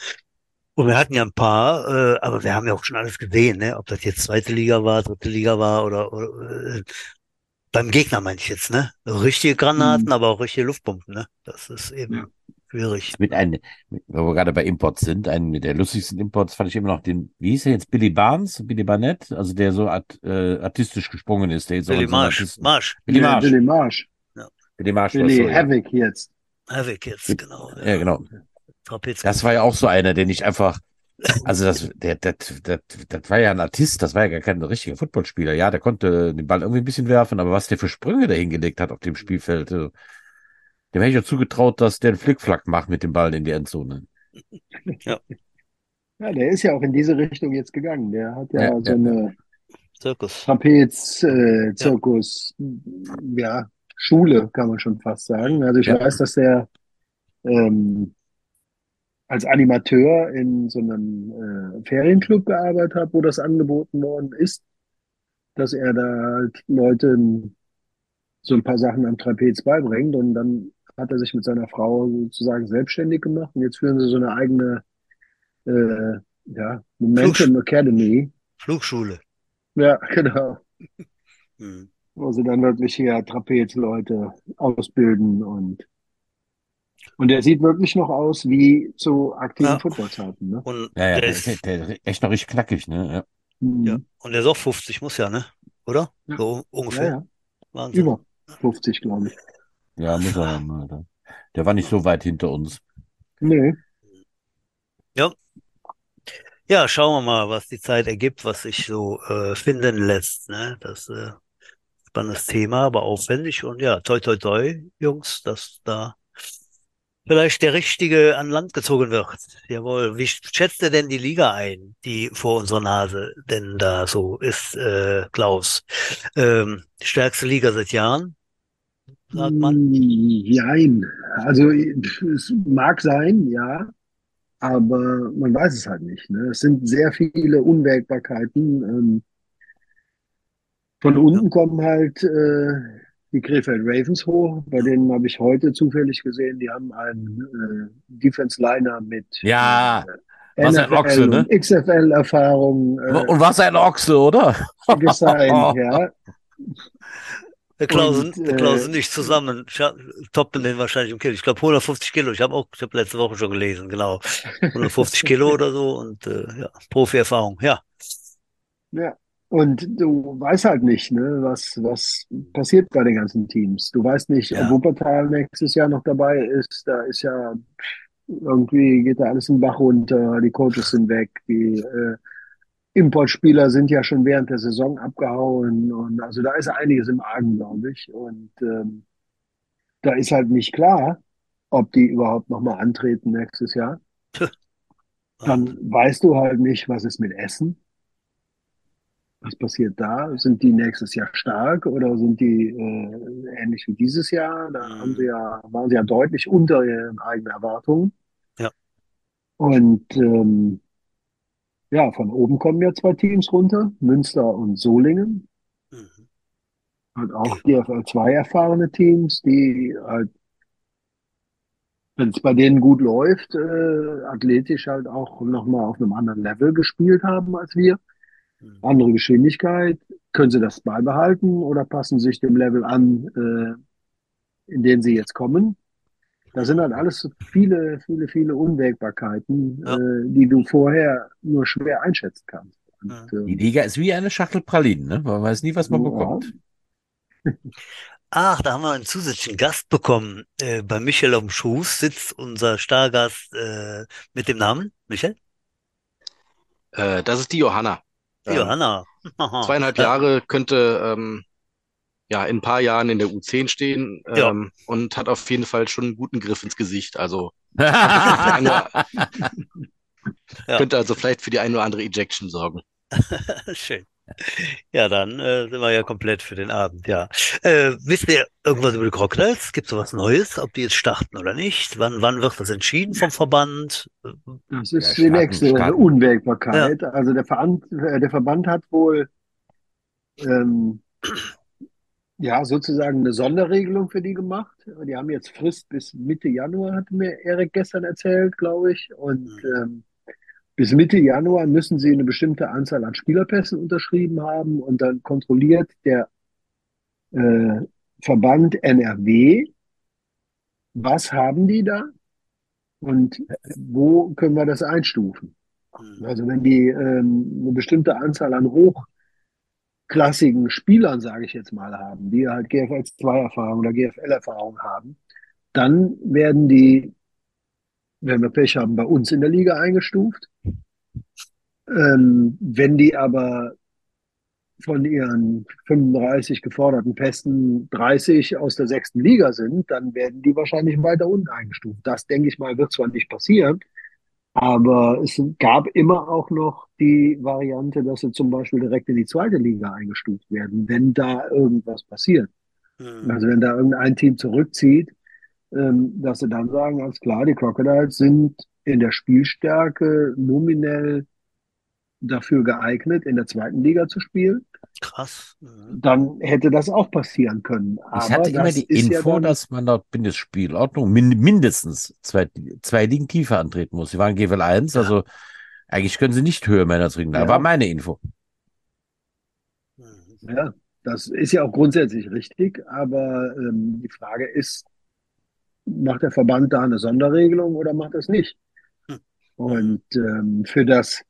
Und wir hatten ja ein paar, äh, aber wir haben ja auch schon alles gesehen, ne? Ob das jetzt zweite Liga war, dritte Liga war oder, oder äh, beim Gegner meine ich jetzt, ne? Richtige Granaten, Mhm. aber auch richtige Luftpumpen, ne? Das ist eben Ja. schwierig. mit einem, wo wir gerade bei Imports sind, einen der lustigsten Imports fand ich immer noch den, wie hieß er jetzt, Billy Barnes, Billy Barnett, also der so art, äh, artistisch gesprungen ist, der jetzt Billy so Marsch, Artisten- Marsch, Billy Ja, Marsch, Billy Marsch. Billy Marsch Billy so, ja. Havoc jetzt. Havoc jetzt, genau. Ja, genau. Trapez. Das war ja auch so einer, der nicht einfach, also das, der, der, der, das war ja ein Artist, das war ja gar kein richtiger Footballspieler. Ja, der konnte den Ball irgendwie ein bisschen werfen, aber was der für Sprünge da hingelegt hat auf dem Spielfeld, dem hätte ich ja zugetraut, dass der einen Flickflack macht mit dem Ball in die Endzone. Ja, der ist ja auch in diese Richtung jetzt gegangen. Der hat ja, Ja, so ja, eine Zirkus. Trapez, äh, Zirkus, ja, Schule, kann man schon fast sagen. Also ich Ja. weiß, dass der ähm, als Animateur in so einem äh, Ferienclub gearbeitet hat, wo das angeboten worden ist, dass er da halt Leuten so ein paar Sachen am Trapez beibringt und dann hat er sich mit seiner Frau sozusagen selbstständig gemacht und jetzt führen sie so eine eigene äh, ja, Momentum Academy. Flugschule. Ja, genau. Hm. wo sie dann wirklich hier Trapezleute ausbilden und und der sieht wirklich noch aus wie zu aktiven Ja. Footballzeiten, ne? Und Ja, ja, der der, ist, der, der echt noch richtig knackig, ne? Ja. Mhm. ja, und der ist auch 50, muss ja, ne? Oder? Ja. So Ja, ungefähr. ja. Wahnsinn. Über 50, glaube ich. Ja, muss er haben, Alter. Der war nicht so weit hinter uns. Nee. Ja, schauen wir mal, was die Zeit ergibt, was sich so äh, finden lässt. Ne? Das äh, spannendes Thema, aber aufwendig und ja, toi toi toi, Jungs, dass da vielleicht der Richtige an Land gezogen wird. Jawohl. Wie schätzt ihr denn die Liga ein, die vor unserer Nase denn da so ist, äh, Klaus? Ähm, stärkste Liga seit Jahren, sagt man. Nein, also es mag sein, ja, aber man weiß es halt nicht. Ne? Es sind sehr viele Unwägbarkeiten. Ähm, von unten kommen halt äh, die Krefeld Ravens hoch. Bei denen habe ich heute zufällig gesehen, die haben einen äh, Defense Liner mit Ja, äh, was ein NFL Ochse, ne? und XFL-Erfahrung äh, Und was ein Ochse, oder? gesigned, ja. Wir klausen, Und, wir klausen äh, nicht zusammen. Scha- Toppen den wahrscheinlich im Kilo. Ich glaube 150 Kilo. Ich habe auch, ich habe letzte Woche schon gelesen, genau. 150 Kilo oder so und äh, ja, Profi-Erfahrung. Ja. Ja, und du weißt halt nicht, ne, was, was passiert bei den ganzen Teams. Du weißt nicht, Ja. ob Wuppertal nächstes Jahr noch dabei ist. Da ist ja irgendwie geht da alles in den Bach runter, die Coaches sind weg, die äh, Importspieler sind ja schon während der Saison abgehauen und also da ist einiges im Argen, glaube ich. Und ähm, da ist halt nicht klar, ob die überhaupt nochmal antreten nächstes Jahr. Dann weißt du halt nicht, was ist mit Essen. Was passiert da? Sind die nächstes Jahr stark oder sind die äh, ähnlich wie dieses Jahr? Da Mhm. haben sie ja, waren sie ja deutlich unter ihren eigenen Erwartungen. Ja. Und ähm, ja, von oben kommen ja zwei Teams runter, Münster und Solingen. Mhm. Halt auch DFL 2 erfahrene Teams, die halt, wenn es bei denen gut läuft, äh, athletisch halt auch nochmal auf einem anderen Level gespielt haben als wir. Andere Geschwindigkeit. Können sie das beibehalten oder passen sich dem Level an, äh, in den sie jetzt kommen? Da sind halt alles viele, viele, viele Unwägbarkeiten, Ja. äh, die du vorher nur schwer einschätzen kannst. Und, Die ähm, Liga ist wie eine Schachtel Pralinen, ne? Man weiß nie, was man Ja. bekommt. Ach, da haben wir einen zusätzlichen Gast bekommen. Äh, bei Michael am Schoß sitzt unser Stargast äh, mit dem Namen Michael? Äh, das ist die Johanna. Ähm, Johanna. zweieinhalb Ja. Jahre könnte ähm, ja in ein paar Jahren in der U10 stehen Ja. ähm, und hat auf jeden Fall schon einen guten Griff ins Gesicht. Also eine, Ja. könnte also vielleicht für die eine oder andere Ejection sorgen. Schön. Ja, dann äh, sind wir ja komplett für den Abend, ja. Äh, wisst ihr irgendwas über die Crocodiles? Gibt es was Neues, ob die jetzt starten oder nicht? Wann, wann wird das entschieden vom Verband? Das ist Ja, die nächste Staaten. Unwägbarkeit. Also der Verband, äh, der Verband hat wohl ähm, ja sozusagen eine Sonderregelung für die gemacht. Die haben jetzt Frist bis Mitte Januar, hat mir Erik gestern erzählt, glaube ich. Und Mhm. ähm, bis Mitte Januar müssen sie eine bestimmte Anzahl an Spielerpässen unterschrieben haben und dann kontrolliert der äh, Verband NRW, was haben die da und wo können wir das einstufen. Hm. Also wenn die ähm, eine bestimmte Anzahl an hochklassigen Spielern, sage ich jetzt mal, haben, die halt GFL 2 Erfahrung oder GFL Erfahrung haben, dann werden die, wenn wir Pech haben, bei uns in der Liga eingestuft. Ähm, wenn die aber von ihren 35 geforderten Pässen 30 aus der sechsten Liga sind, dann werden die wahrscheinlich weiter unten eingestuft. Das, denke ich mal, wird zwar nicht passieren, aber es gab immer auch noch die Variante, dass sie zum Beispiel direkt in die zweite Liga eingestuft werden, wenn da irgendwas passiert. Hm. Also wenn da irgendein Team zurückzieht, ähm, dass sie dann sagen, alles klar, die Crocodiles sind in der Spielstärke nominell dafür geeignet, in der zweiten Liga zu spielen, Krass. Mhm. dann hätte das auch passieren können. Ich hatte immer das die ja Info, dann, dass man laut Bundesspielordnung min mindestens zwei, zwei Ligen tiefer antreten muss. Sie waren GFL 1, Ja. also eigentlich können sie nicht höher Männer trinken. Ja. war meine Info. Mhm. ja, das ist ja auch grundsätzlich richtig, aber ähm, die Frage ist, macht der Verband da eine Sonderregelung oder macht es nicht? Hm. Und ähm, für das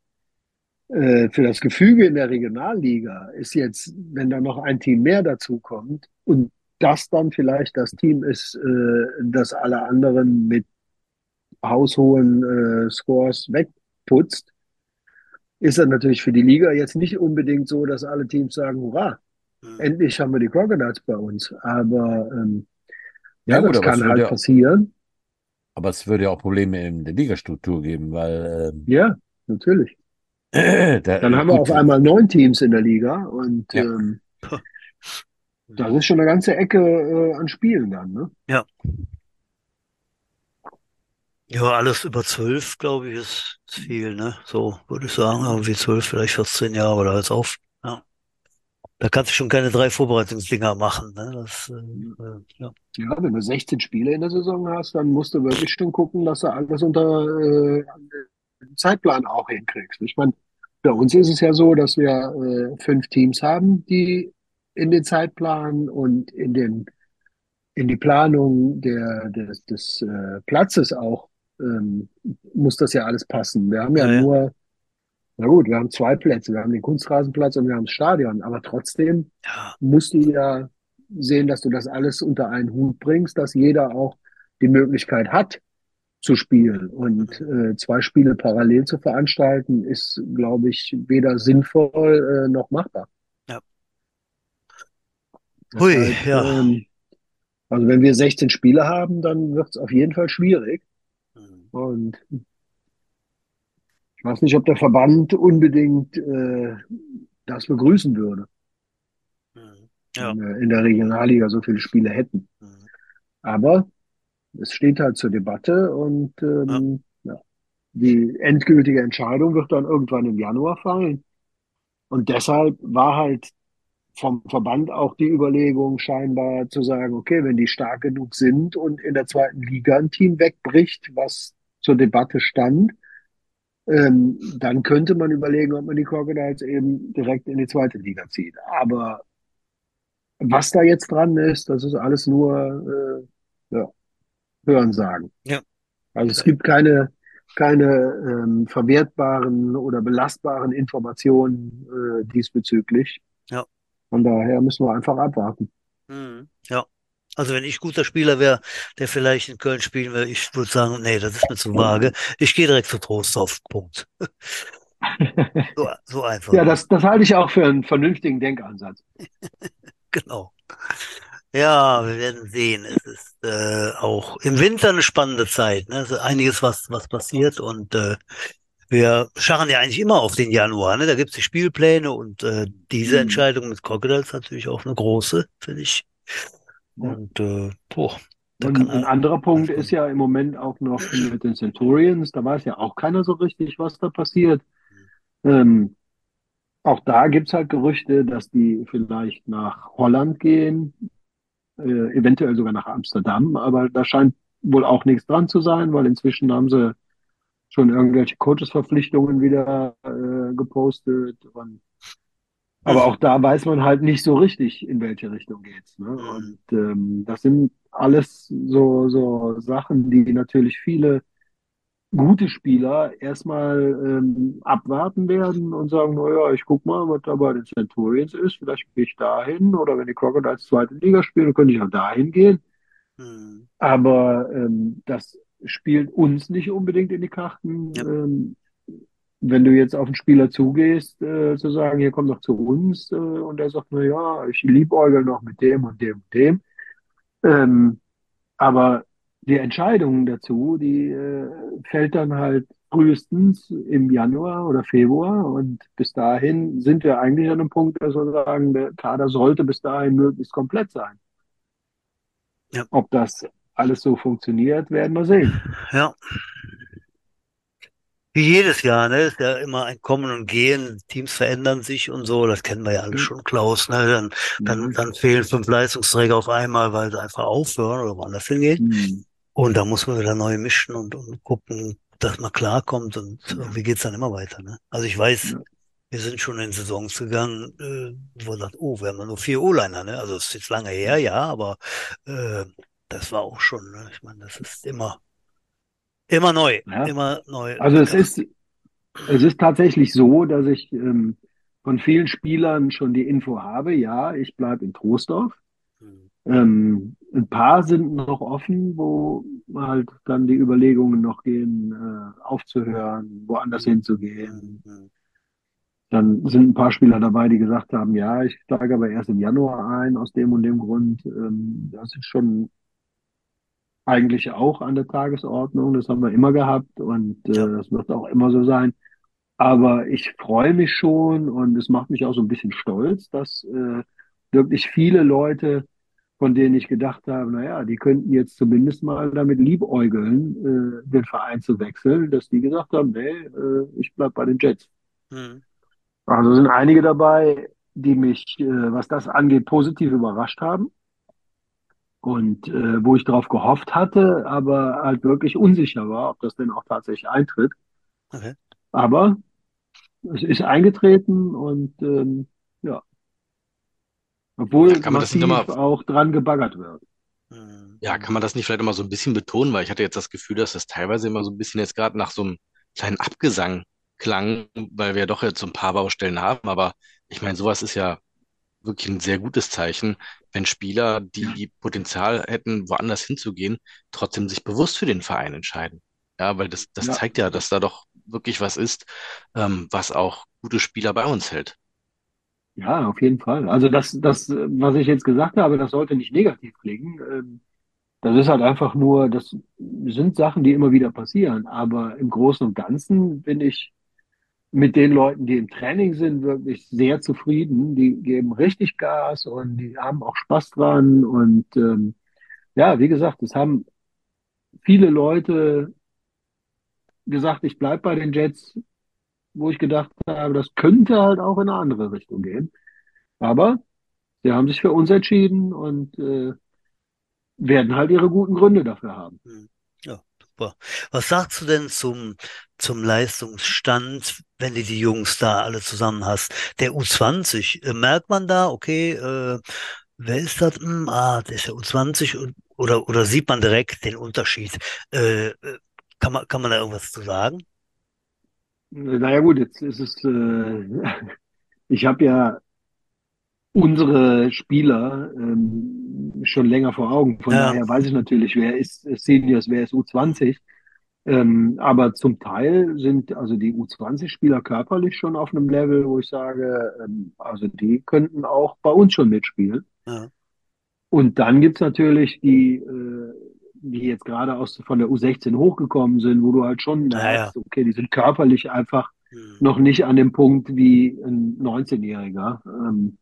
für das Gefüge in der Regionalliga ist jetzt, wenn da noch ein Team mehr dazu kommt und das dann vielleicht das Team ist, äh, das alle anderen mit haushohen äh, Scores wegputzt, ist das natürlich für die Liga jetzt nicht unbedingt so, dass alle Teams sagen, hurra, Mhm. endlich haben wir die Crocodiles bei uns. Aber ähm, ja, Ja, gut, das kann halt ja- passieren. Aber es würde ja auch Probleme in der Ligastruktur geben, weil Ja, natürlich. Äh, da, Dann haben wir gut, auf einmal neun Teams in der Liga und Ja. ähm, das ist schon eine ganze Ecke äh, an Spielen dann, ne? Ja. Ja, alles über zwölf, glaube ich, ist, ist viel, ne? So würde ich sagen, irgendwie zwölf, vielleicht 14 Jahre oder als auf. Ja. Da kannst du schon keine drei Vorbereitungsdinger machen, ne? Das, äh, äh, ja. Ja, wenn du 16 Spiele in der Saison hast, dann musst du wirklich schon gucken, dass du alles unter äh, Zeitplan auch hinkriegst. Ich meine, bei uns ist es ja so, dass wir äh, fünf Teams haben, die in den Zeitplan und in den in die Planung der, des, des äh, Platzes auch ähm, muss das ja alles passen. Wir haben ja, Ja, nur, na gut, wir haben zwei Plätze, wir haben den Kunstrasenplatz und wir haben das Stadion, aber trotzdem Ja, musst du ja sehen, dass du das alles unter einen Hut bringst, dass jeder auch die Möglichkeit hat zu spielen. Und äh, zwei Spiele parallel zu veranstalten, ist, glaube ich, weder sinnvoll äh, noch machbar. Ja. Hui, Deshalb, ja. ähm, also wenn wir 16 Spiele haben, dann wird es auf jeden Fall schwierig. Hm. Und ich weiß nicht, ob der Verband unbedingt äh, das begrüßen würde, Hm. Ja. wenn wir in der Regionalliga so viele Spiele hätten. Hm. Aber es steht halt zur Debatte und ähm, ja, die endgültige Entscheidung wird dann irgendwann im Januar fallen. Und deshalb war halt vom Verband auch die Überlegung scheinbar zu sagen, okay, wenn die stark genug sind und in der zweiten Liga ein Team wegbricht, was zur Debatte stand, ähm, dann könnte man überlegen, ob man die Crocodiles eben direkt in die zweite Liga zieht. Aber was da jetzt dran ist, das ist alles nur äh, ja, Hörensagen. Ja. Also es gibt keine, keine ähm, verwertbaren oder belastbaren Informationen äh, diesbezüglich. Ja. Von daher müssen wir einfach abwarten. Hm. Ja. Also wenn ich guter Spieler wäre, der vielleicht in Köln spielen will, ich würde sagen, nee, das ist mir zu vage. Ich gehe direkt zu Trostorf. Punkt. So, so einfach. Ja, das, das halte ich auch für einen vernünftigen Denkansatz. Genau. Ja, wir werden sehen. Es ist äh, auch im Winter eine spannende Zeit. Ne? Es ist einiges, was, was passiert und äh, wir scharren ja eigentlich immer auf den Januar. Ne? Da gibt's die Spielpläne und äh, diese Mhm. Entscheidung mit Crocodiles natürlich auch eine große, finde ich. Und äh, boah, Und ein er- anderer Punkt ist ja im Moment auch noch mit den Centurions. Da weiß ja auch keiner so richtig, was da passiert. Ähm, auch da gibt's halt Gerüchte, dass die vielleicht nach Holland gehen, äh, eventuell sogar nach Amsterdam. Aber da scheint wohl auch nichts dran zu sein, weil inzwischen haben sie schon irgendwelche Coaches-Verpflichtungen wieder äh, gepostet. Und, aber auch da weiß man halt nicht so richtig, in welche Richtung geht's. Ne? Und ähm, das sind alles so, so Sachen, die natürlich viele gute Spieler erstmal ähm, abwarten werden und sagen, naja, ich guck mal, was da bei den Centurions ist, vielleicht gehe ich dahin oder wenn die Crocodiles zweite Liga spielen, könnte ich auch dahin gehen. Hm. Aber ähm, das spielt uns nicht unbedingt in die Karten. Ja. Ähm, wenn du jetzt auf einen Spieler zugehst, äh, zu sagen, hier komm doch zu uns, äh, und er sagt, na ja, ich liebäugel noch mit dem und dem und dem. Ähm, aber die Entscheidung dazu, die äh, fällt dann halt frühestens im Januar oder Februar und bis dahin sind wir eigentlich an einem Punkt, dass wir sagen, der Kader sollte bis dahin möglichst komplett sein. Ja. Ob das alles so funktioniert, werden wir sehen. Ja. Wie jedes Jahr, ne? Ist ja immer ein Kommen und Gehen, Teams verändern sich und so, das kennen wir ja alle Mhm. schon, Klaus, ne? Dann, dann, Mhm. dann fehlen fünf Leistungsträger auf einmal, weil sie einfach aufhören oder woanders hingehen. Mhm. Und da muss man wieder neu mischen und, und gucken, dass man klarkommt und irgendwie geht's dann immer weiter, ne? Also ich weiß, wir sind schon in Saisons gegangen, äh, wo man sagt, oh, wir haben nur vier O-Liner, ne? Also es ist jetzt lange her, ja, aber äh, das war auch schon, ne? Ich meine, das ist immer, immer neu, Ja. immer neu. Also es Ja. ist, es ist tatsächlich so, dass ich ähm, von vielen Spielern schon die Info habe, ja, ich bleibe in Troisdorf. Hm. Ähm, ein paar sind noch offen, wo halt dann die Überlegungen noch gehen, äh, aufzuhören, woanders hinzugehen. Hm, hm. Dann sind ein paar Spieler dabei, die gesagt haben, ja, ich steige aber erst im Januar ein, aus dem und dem Grund. Ähm, das ist schon eigentlich auch an der Tagesordnung. Das haben wir immer gehabt und äh, das wird auch immer so sein. Aber ich freue mich schon und es macht mich auch so ein bisschen stolz, dass äh, wirklich viele Leute, von denen ich gedacht habe, naja, die könnten jetzt zumindest mal damit liebäugeln, äh, den Verein zu wechseln, dass die gesagt haben, nee, äh, ich bleib bei den Jets. Hm. Also sind einige dabei, die mich, äh, was das angeht, positiv überrascht haben und äh, wo ich darauf gehofft hatte, aber halt wirklich unsicher war, ob das denn auch tatsächlich eintritt. Okay. Aber es ist eingetreten und ähm, obwohl Ja, kann man das nicht nochmal- auch dran gebaggert wird. Hm. Ja, kann man das nicht vielleicht immer so ein bisschen betonen, weil ich hatte jetzt das Gefühl, dass das teilweise immer so ein bisschen jetzt gerade nach so einem kleinen Abgesang klang, weil wir doch jetzt so ein paar Baustellen haben. Aber ich meine, sowas ist ja wirklich ein sehr gutes Zeichen, wenn Spieler, die Potenzial hätten, woanders hinzugehen, trotzdem sich bewusst für den Verein entscheiden. Ja, weil das, das Ja. zeigt ja, dass da doch wirklich was ist, ähm, was auch gute Spieler bei uns hält. Ja, auf jeden Fall. Also das, das, was ich jetzt gesagt habe, das sollte nicht negativ klingen. Ähm, Das ist halt einfach nur, das sind Sachen, die immer wieder passieren. Aber im Großen und Ganzen bin ich mit den Leuten, die im Training sind, wirklich sehr zufrieden. Die geben richtig Gas und die haben auch Spaß dran. Und ähm, ja, wie gesagt, es haben viele Leute gesagt, ich bleib bei den Jets, wo ich gedacht habe, das könnte halt auch in eine andere Richtung gehen. Aber sie haben sich für uns entschieden und äh, werden halt ihre guten Gründe dafür haben. Ja, super. Was sagst du denn zum, zum Leistungsstand, wenn du die Jungs da alle zusammen hast? Der U20, äh, merkt man da, okay, äh, wer ist das? Hm, ah, der ist der U20 und, oder, oder sieht man direkt den Unterschied? Äh, äh, kann man, kann man da irgendwas zu sagen? Naja gut, jetzt ist es, äh, ich habe ja unsere Spieler ähm, schon länger vor Augen. Von Ja. daher weiß ich natürlich, wer ist Seniors, wer ist U20. Ähm, aber zum Teil sind also die U20-Spieler körperlich schon auf einem Level, wo ich sage, ähm, also die könnten auch bei uns schon mitspielen. Ja. Und dann gibt's natürlich die, äh, die jetzt gerade aus von der U16 hochgekommen sind, wo du halt schon merkst, okay, die sind körperlich einfach Hm. noch nicht an dem Punkt wie ein 19-Jähriger. Ähm,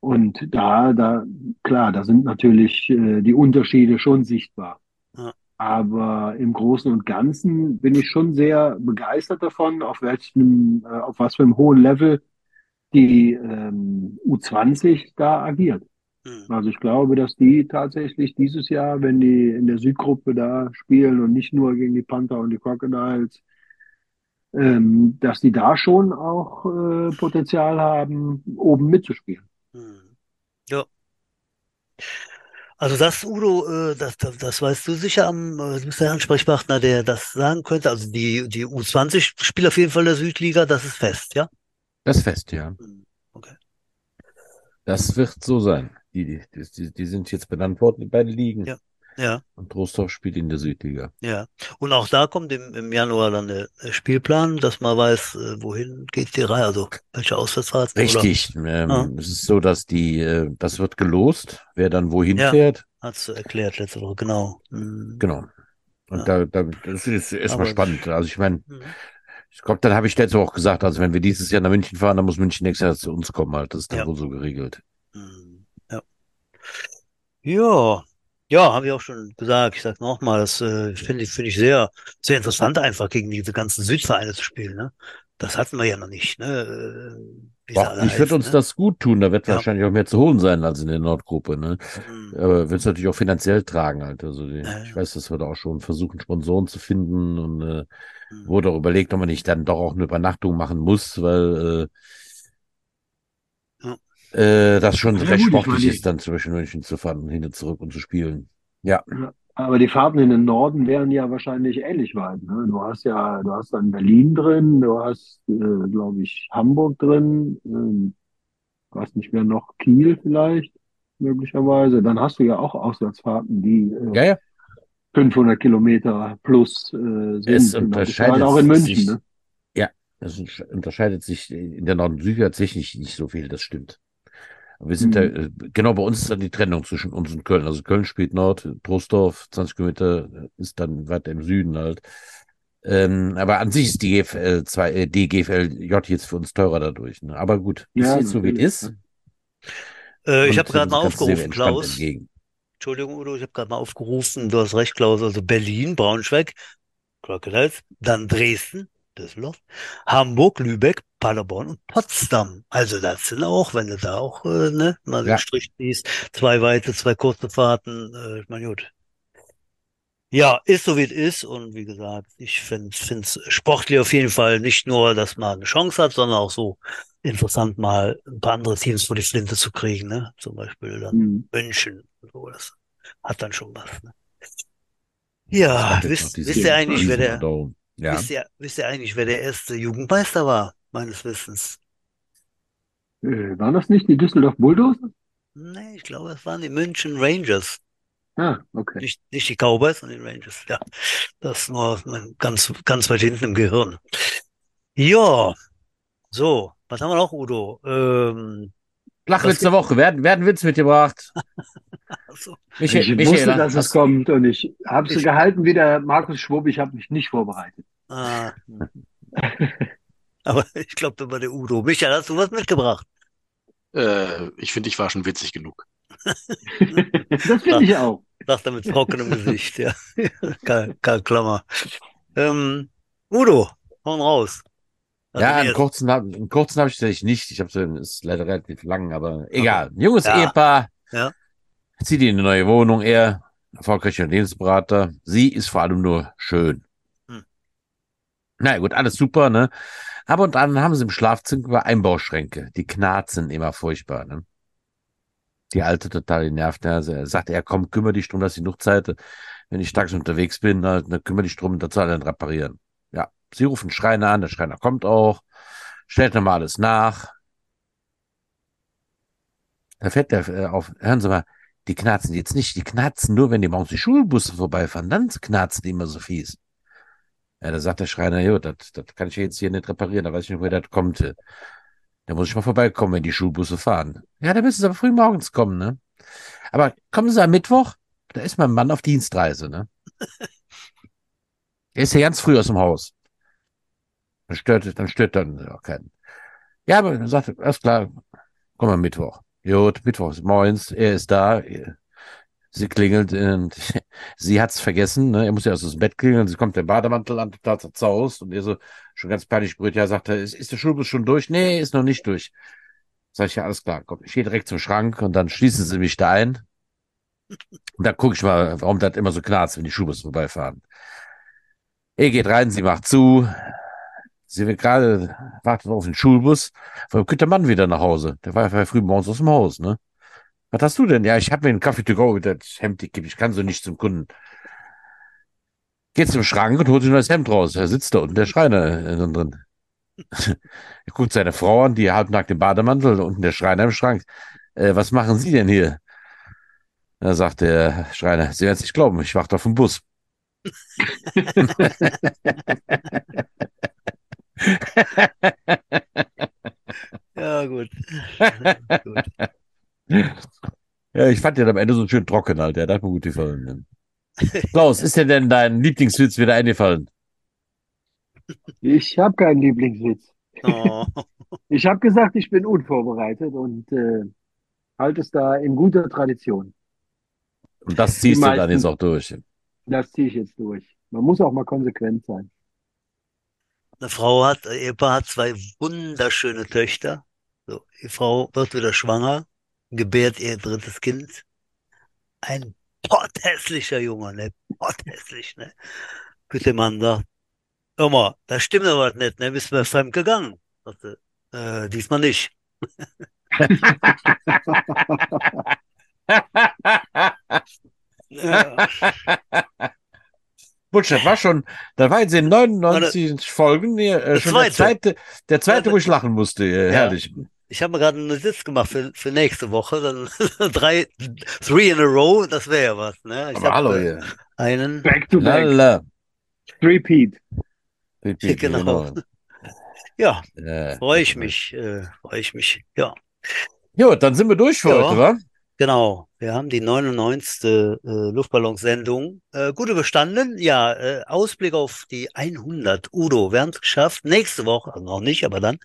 und da, da, klar, da sind natürlich äh, die Unterschiede schon sichtbar. Ja. Aber im Großen und Ganzen bin ich schon sehr begeistert davon, auf welchem, äh, auf was für einem hohen Level die ähm, U20 da agiert. Hm. Also ich glaube, dass die tatsächlich dieses Jahr, wenn die in der Südgruppe da spielen und nicht nur gegen die Panther und die Crocodiles, ähm, dass die da schon auch äh, Potenzial haben, oben mitzuspielen. Hm. Ja. Also das, Udo, äh, das, das, das weißt du sicher am, äh, du bist der Ansprechpartner, der das sagen könnte. Also die, die U20 spielt auf jeden Fall der Südliga, das ist fest, ja? Das ist fest, ja. Hm. Okay. Das wird so sein. Die, die, die, die sind jetzt benannt worden, die beiden Ligen. Ja. Ja, Und Trostorf spielt in der Südliga. ja. Und auch da kommt im, im Januar dann der Spielplan, dass man weiß, äh, wohin geht die Reihe, also welche Auswärtsfahrt Richtig. Ähm, Ah. Es ist so, dass die, äh, das wird gelost, wer dann wohin Ja. fährt. hast du erklärt letzte Woche, genau. Hm. Genau. Und Ja. da, da, das ist erstmal Aber- spannend. Also ich meine, Hm. ich glaube, dann habe ich letzte Woche auch gesagt, also wenn wir dieses Jahr nach München fahren, dann muss München nächstes Jahr zu uns kommen halt. Das ist dann Ja. wohl so geregelt. Hm, Ja. Ja, ja, habe ich auch schon gesagt. Ich sag nochmal, das äh, finde ich, finde ich sehr, sehr interessant, einfach gegen diese ganzen Südvereine zu spielen, ne? Das hatten wir ja noch nicht, ne? Äh, Wie Boah, ich würde uns ne? das gut tun. Da wird Ja. wahrscheinlich auch mehr zu holen sein als in der Nordgruppe. Ne? Hm, Aber wird es natürlich auch finanziell tragen halt. Also die, Ja, ich weiß, dass wir da auch schon versuchen, Sponsoren zu finden und äh, hm. wurde auch überlegt, ob man nicht dann doch auch eine Übernachtung machen muss, weil äh, äh, das schon Ja, recht gut, ich sportlich ist, dann zwischen München zu fahren und hin und zurück und zu spielen. Ja, Aber die Fahrten in den Norden wären ja wahrscheinlich ähnlich weit. Ne? Du hast ja, du hast dann Berlin drin, du hast, äh, glaube ich, Hamburg drin, ähm, du hast nicht mehr noch Kiel vielleicht, möglicherweise. Dann hast du ja auch Auswärtsfahrten, die äh, ja, ja. 500 Kilometer plus äh, Es sind. Ist halt unterscheidet auch in München. sich- Ne? Es untersch- unterscheidet sich in der Nord- und Süd tatsächlich nicht so viel, das stimmt. Wir sind Mhm. da, äh, genau bei uns ist dann die Trennung zwischen uns und Köln. Also Köln spielt Nord, Trostorf, 20 Kilometer äh, ist dann weiter im Süden halt. Ähm, aber an sich ist die GFL 2, äh, die GFLJ jetzt für uns teurer dadurch. Ne? Aber gut, ist Ja, jetzt so wie es ist. Äh, ich habe gerade äh, mal aufgerufen, Klaus. entgegen. Entschuldigung, Udo, ich habe gerade mal aufgerufen. Du hast recht, Klaus. Also Berlin, Braunschweig, Crocodiles, dann Dresden, Düsseldorf, Hamburg, Lübeck, Paderborn und Potsdam. Also das sind auch, wenn du da auch äh, ne, mal den Ja. Strich ziehst, zwei weite, zwei kurze Fahrten. Äh, ich meine, gut. Ja, ist so wie es ist. Und wie gesagt, ich finde es sportlich auf jeden Fall nicht nur, dass man eine Chance hat, sondern auch so interessant mal ein paar andere Teams vor die Flinte zu kriegen. Ne? Zum Beispiel dann Mhm. München. und So, das hat dann schon was. Ne? Ja, wisst, wisst ihr eigentlich, wer der. Ja. wisst ihr, wisst ihr eigentlich, wer der erste Jugendmeister war, meines Wissens? Äh, waren das nicht die Düsseldorf Bulldozer? Nee, ich glaube, es waren die München Rangers. Ah, okay. Nicht, nicht die Cowboys, sondern die Rangers. Ja, das nur ganz, ganz weit hinten im Gehirn. Ja, so, was haben wir noch, Udo? Ähm, Flachwitz der Woche. Werden, werden Witz mitgebracht. also, Michael, Ich Michael, wusste, dass es kommt und ich habe sie gehalten wie der Markus Schwupp. Ich habe mich nicht vorbereitet. ah, aber ich glaube, da war der Udo. Michael, hast du was mitgebracht? Äh, ich finde, ich war schon witzig genug. Das finde ich auch. Sagt er mit trockenem Gesicht, ja. Karl, Karl Klammer. Ähm, Udo, hauen raus. Also Ja, einen kurzen, einen kurzen habe ich tatsächlich nicht. Ich habe so, ist leider relativ lang, aber egal. Ein junges Ja. Ehepaar Ja. zieht in eine neue Wohnung. Er, erfolgreicher Lebensberater. Sie ist vor allem nur schön. Hm. Na ja, gut, alles super, ne? Aber und dann haben sie im Schlafzimmer Einbauschränke. Die knarzen immer furchtbar, ne? Die alte total genervt. Ne? Also er sagt, er komm, kümmere dich drum, dass ich genug Zeit, wenn ich tags unterwegs bin, dann kümmere dich drum, dazu dann reparieren. Ja, sie rufen Schreiner an, der Schreiner kommt auch, stellt nochmal alles nach. Da fährt der äh, auf, hören Sie mal, die knarzen jetzt nicht, die knarzen nur, wenn die morgens die Schulbusse vorbeifahren, dann knarzen die immer so fies. Ja, da sagt der Schreiner, jo, das, das kann ich jetzt hier nicht reparieren, da weiß ich nicht, woher das kommt. Da muss ich mal vorbeikommen, wenn die Schulbusse fahren. Ja, da müssen Sie aber früh morgens kommen, ne? Aber kommen Sie am Mittwoch, da ist mein Mann auf Dienstreise, ne? Er ist ja ganz früh aus dem Haus. Dann stört, dann stört dann auch keinen. Ja, aber dann sagt er, alles klar, komm am Mittwoch. Gut, Mittwoch ist morgens, er ist da. Sie klingelt und sie hat's vergessen, ne? Er muss ja aus dem Bett klingeln, sie kommt der Bademantel an, total zerzaust und er so schon ganz panisch brüllt, ja, sagt er, ist, ist der Schulbus schon durch? Nee, ist noch nicht durch. Sag ich, ja, alles klar, komm, ich gehe direkt zum Schrank und dann schließen sie mich da ein. Und dann gucke ich mal, warum das immer so knarzt, wenn die Schulbusse vorbeifahren. Er geht rein, sie macht zu. Sie wird gerade, wartet auf den Schulbus. Warum kommt der Mann wieder nach Hause? Der war ja früh morgens aus dem Haus, ne? Was hast du denn? Ja, ich habe mir einen Kaffee to go mit das Hemd gekippt. Ich kann so nicht zum Kunden. Geht zum Schrank und holt sich ein neues Hemd raus. Er sitzt da unten, der Schreiner äh, drin. er guckt seine Frau an, die halbnackt im Bademantel, unten der Schreiner im Schrank. Äh, was machen Sie denn hier? Da sagt der Schreiner, Sie werden es nicht glauben, ich warte auf den Bus. Ja, gut. gut. Ja, ich fand den am Ende so schön trocken, halt. Der hat mir gut gefallen. Klaus, ist dir denn dein Lieblingswitz wieder eingefallen? Ich habe keinen Lieblingswitz. Oh, Ich habe gesagt, ich bin unvorbereitet und äh, halte es da in guter Tradition. Und das ziehst Die du dann meisten- jetzt auch durch. Das ziehe ich jetzt durch. Man muss auch mal konsequent sein. eine Frau hat, ein Ehepaar hat zwei wunderschöne Töchter. So, die Frau wird wieder schwanger, gebärt ihr drittes Kind. Ein potthässlicher Junge, ne? Potthässlich, ne? Bis der Mann sagt, hör mal, da stimmt aber was nicht, ne? Bist du fremd gegangen? Sagte, äh, diesmal nicht. Ja, Butsch, das war schon, da war jetzt in 99 Folgen äh, Der schon der zweite. der zweite, wo ich lachen musste. Äh, Ja. Ich habe mir gerade einen Notiz gemacht für, für nächste Woche. Dann drei, three in a row, das wäre ja was, ne? Ich Aber hallo äh, hier. einen, Back to back. Lala. Repeat. Genau. ja, Äh, freue ich mich, äh, freue ich mich, ja. Jo, dann sind wir durch für Ja. heute, wa? Genau, wir haben die 99. Äh, Luftballonsendung. Äh, gut überstanden. Ja, äh, Ausblick auf die 100. Udo, wir haben es geschafft. Nächste Woche, also noch nicht, aber dann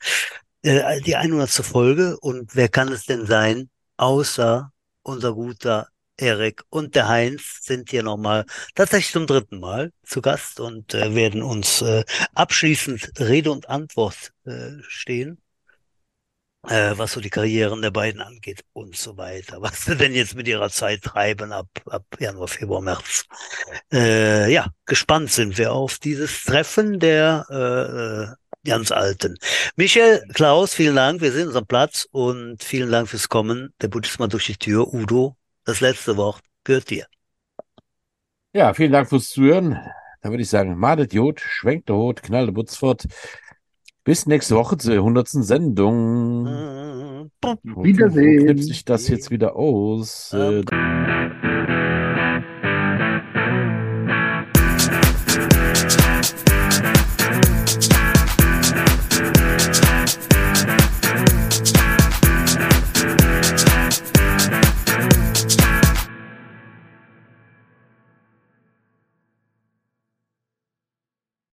äh, die 100. Folge. Und wer kann es denn sein, außer unser guter Erik und der Heinz sind hier nochmal tatsächlich zum dritten Mal zu Gast und äh, werden uns äh, abschließend Rede und Antwort äh, stehen äh, was so die Karrieren der beiden angeht und so weiter. Was sie denn jetzt mit ihrer Zeit treiben ab, ab Januar, Februar, März. Äh, ja, gespannt sind wir auf dieses Treffen der äh, äh, ganz Alten. Michael, Klaus, vielen Dank. Wir sind am Platz und vielen Dank fürs Kommen. Der Buddhist mal durch die Tür. Udo, das letzte Wort gehört dir. Ja, vielen Dank fürs Zuhören. Dann würde ich sagen, madet Jod, schwenkt der Hut, knallt der Butzfort. Bis nächste Woche zur 100. Sendung. Wo Wiedersehen. knipse ich das jetzt wieder aus? Äh, Ähm.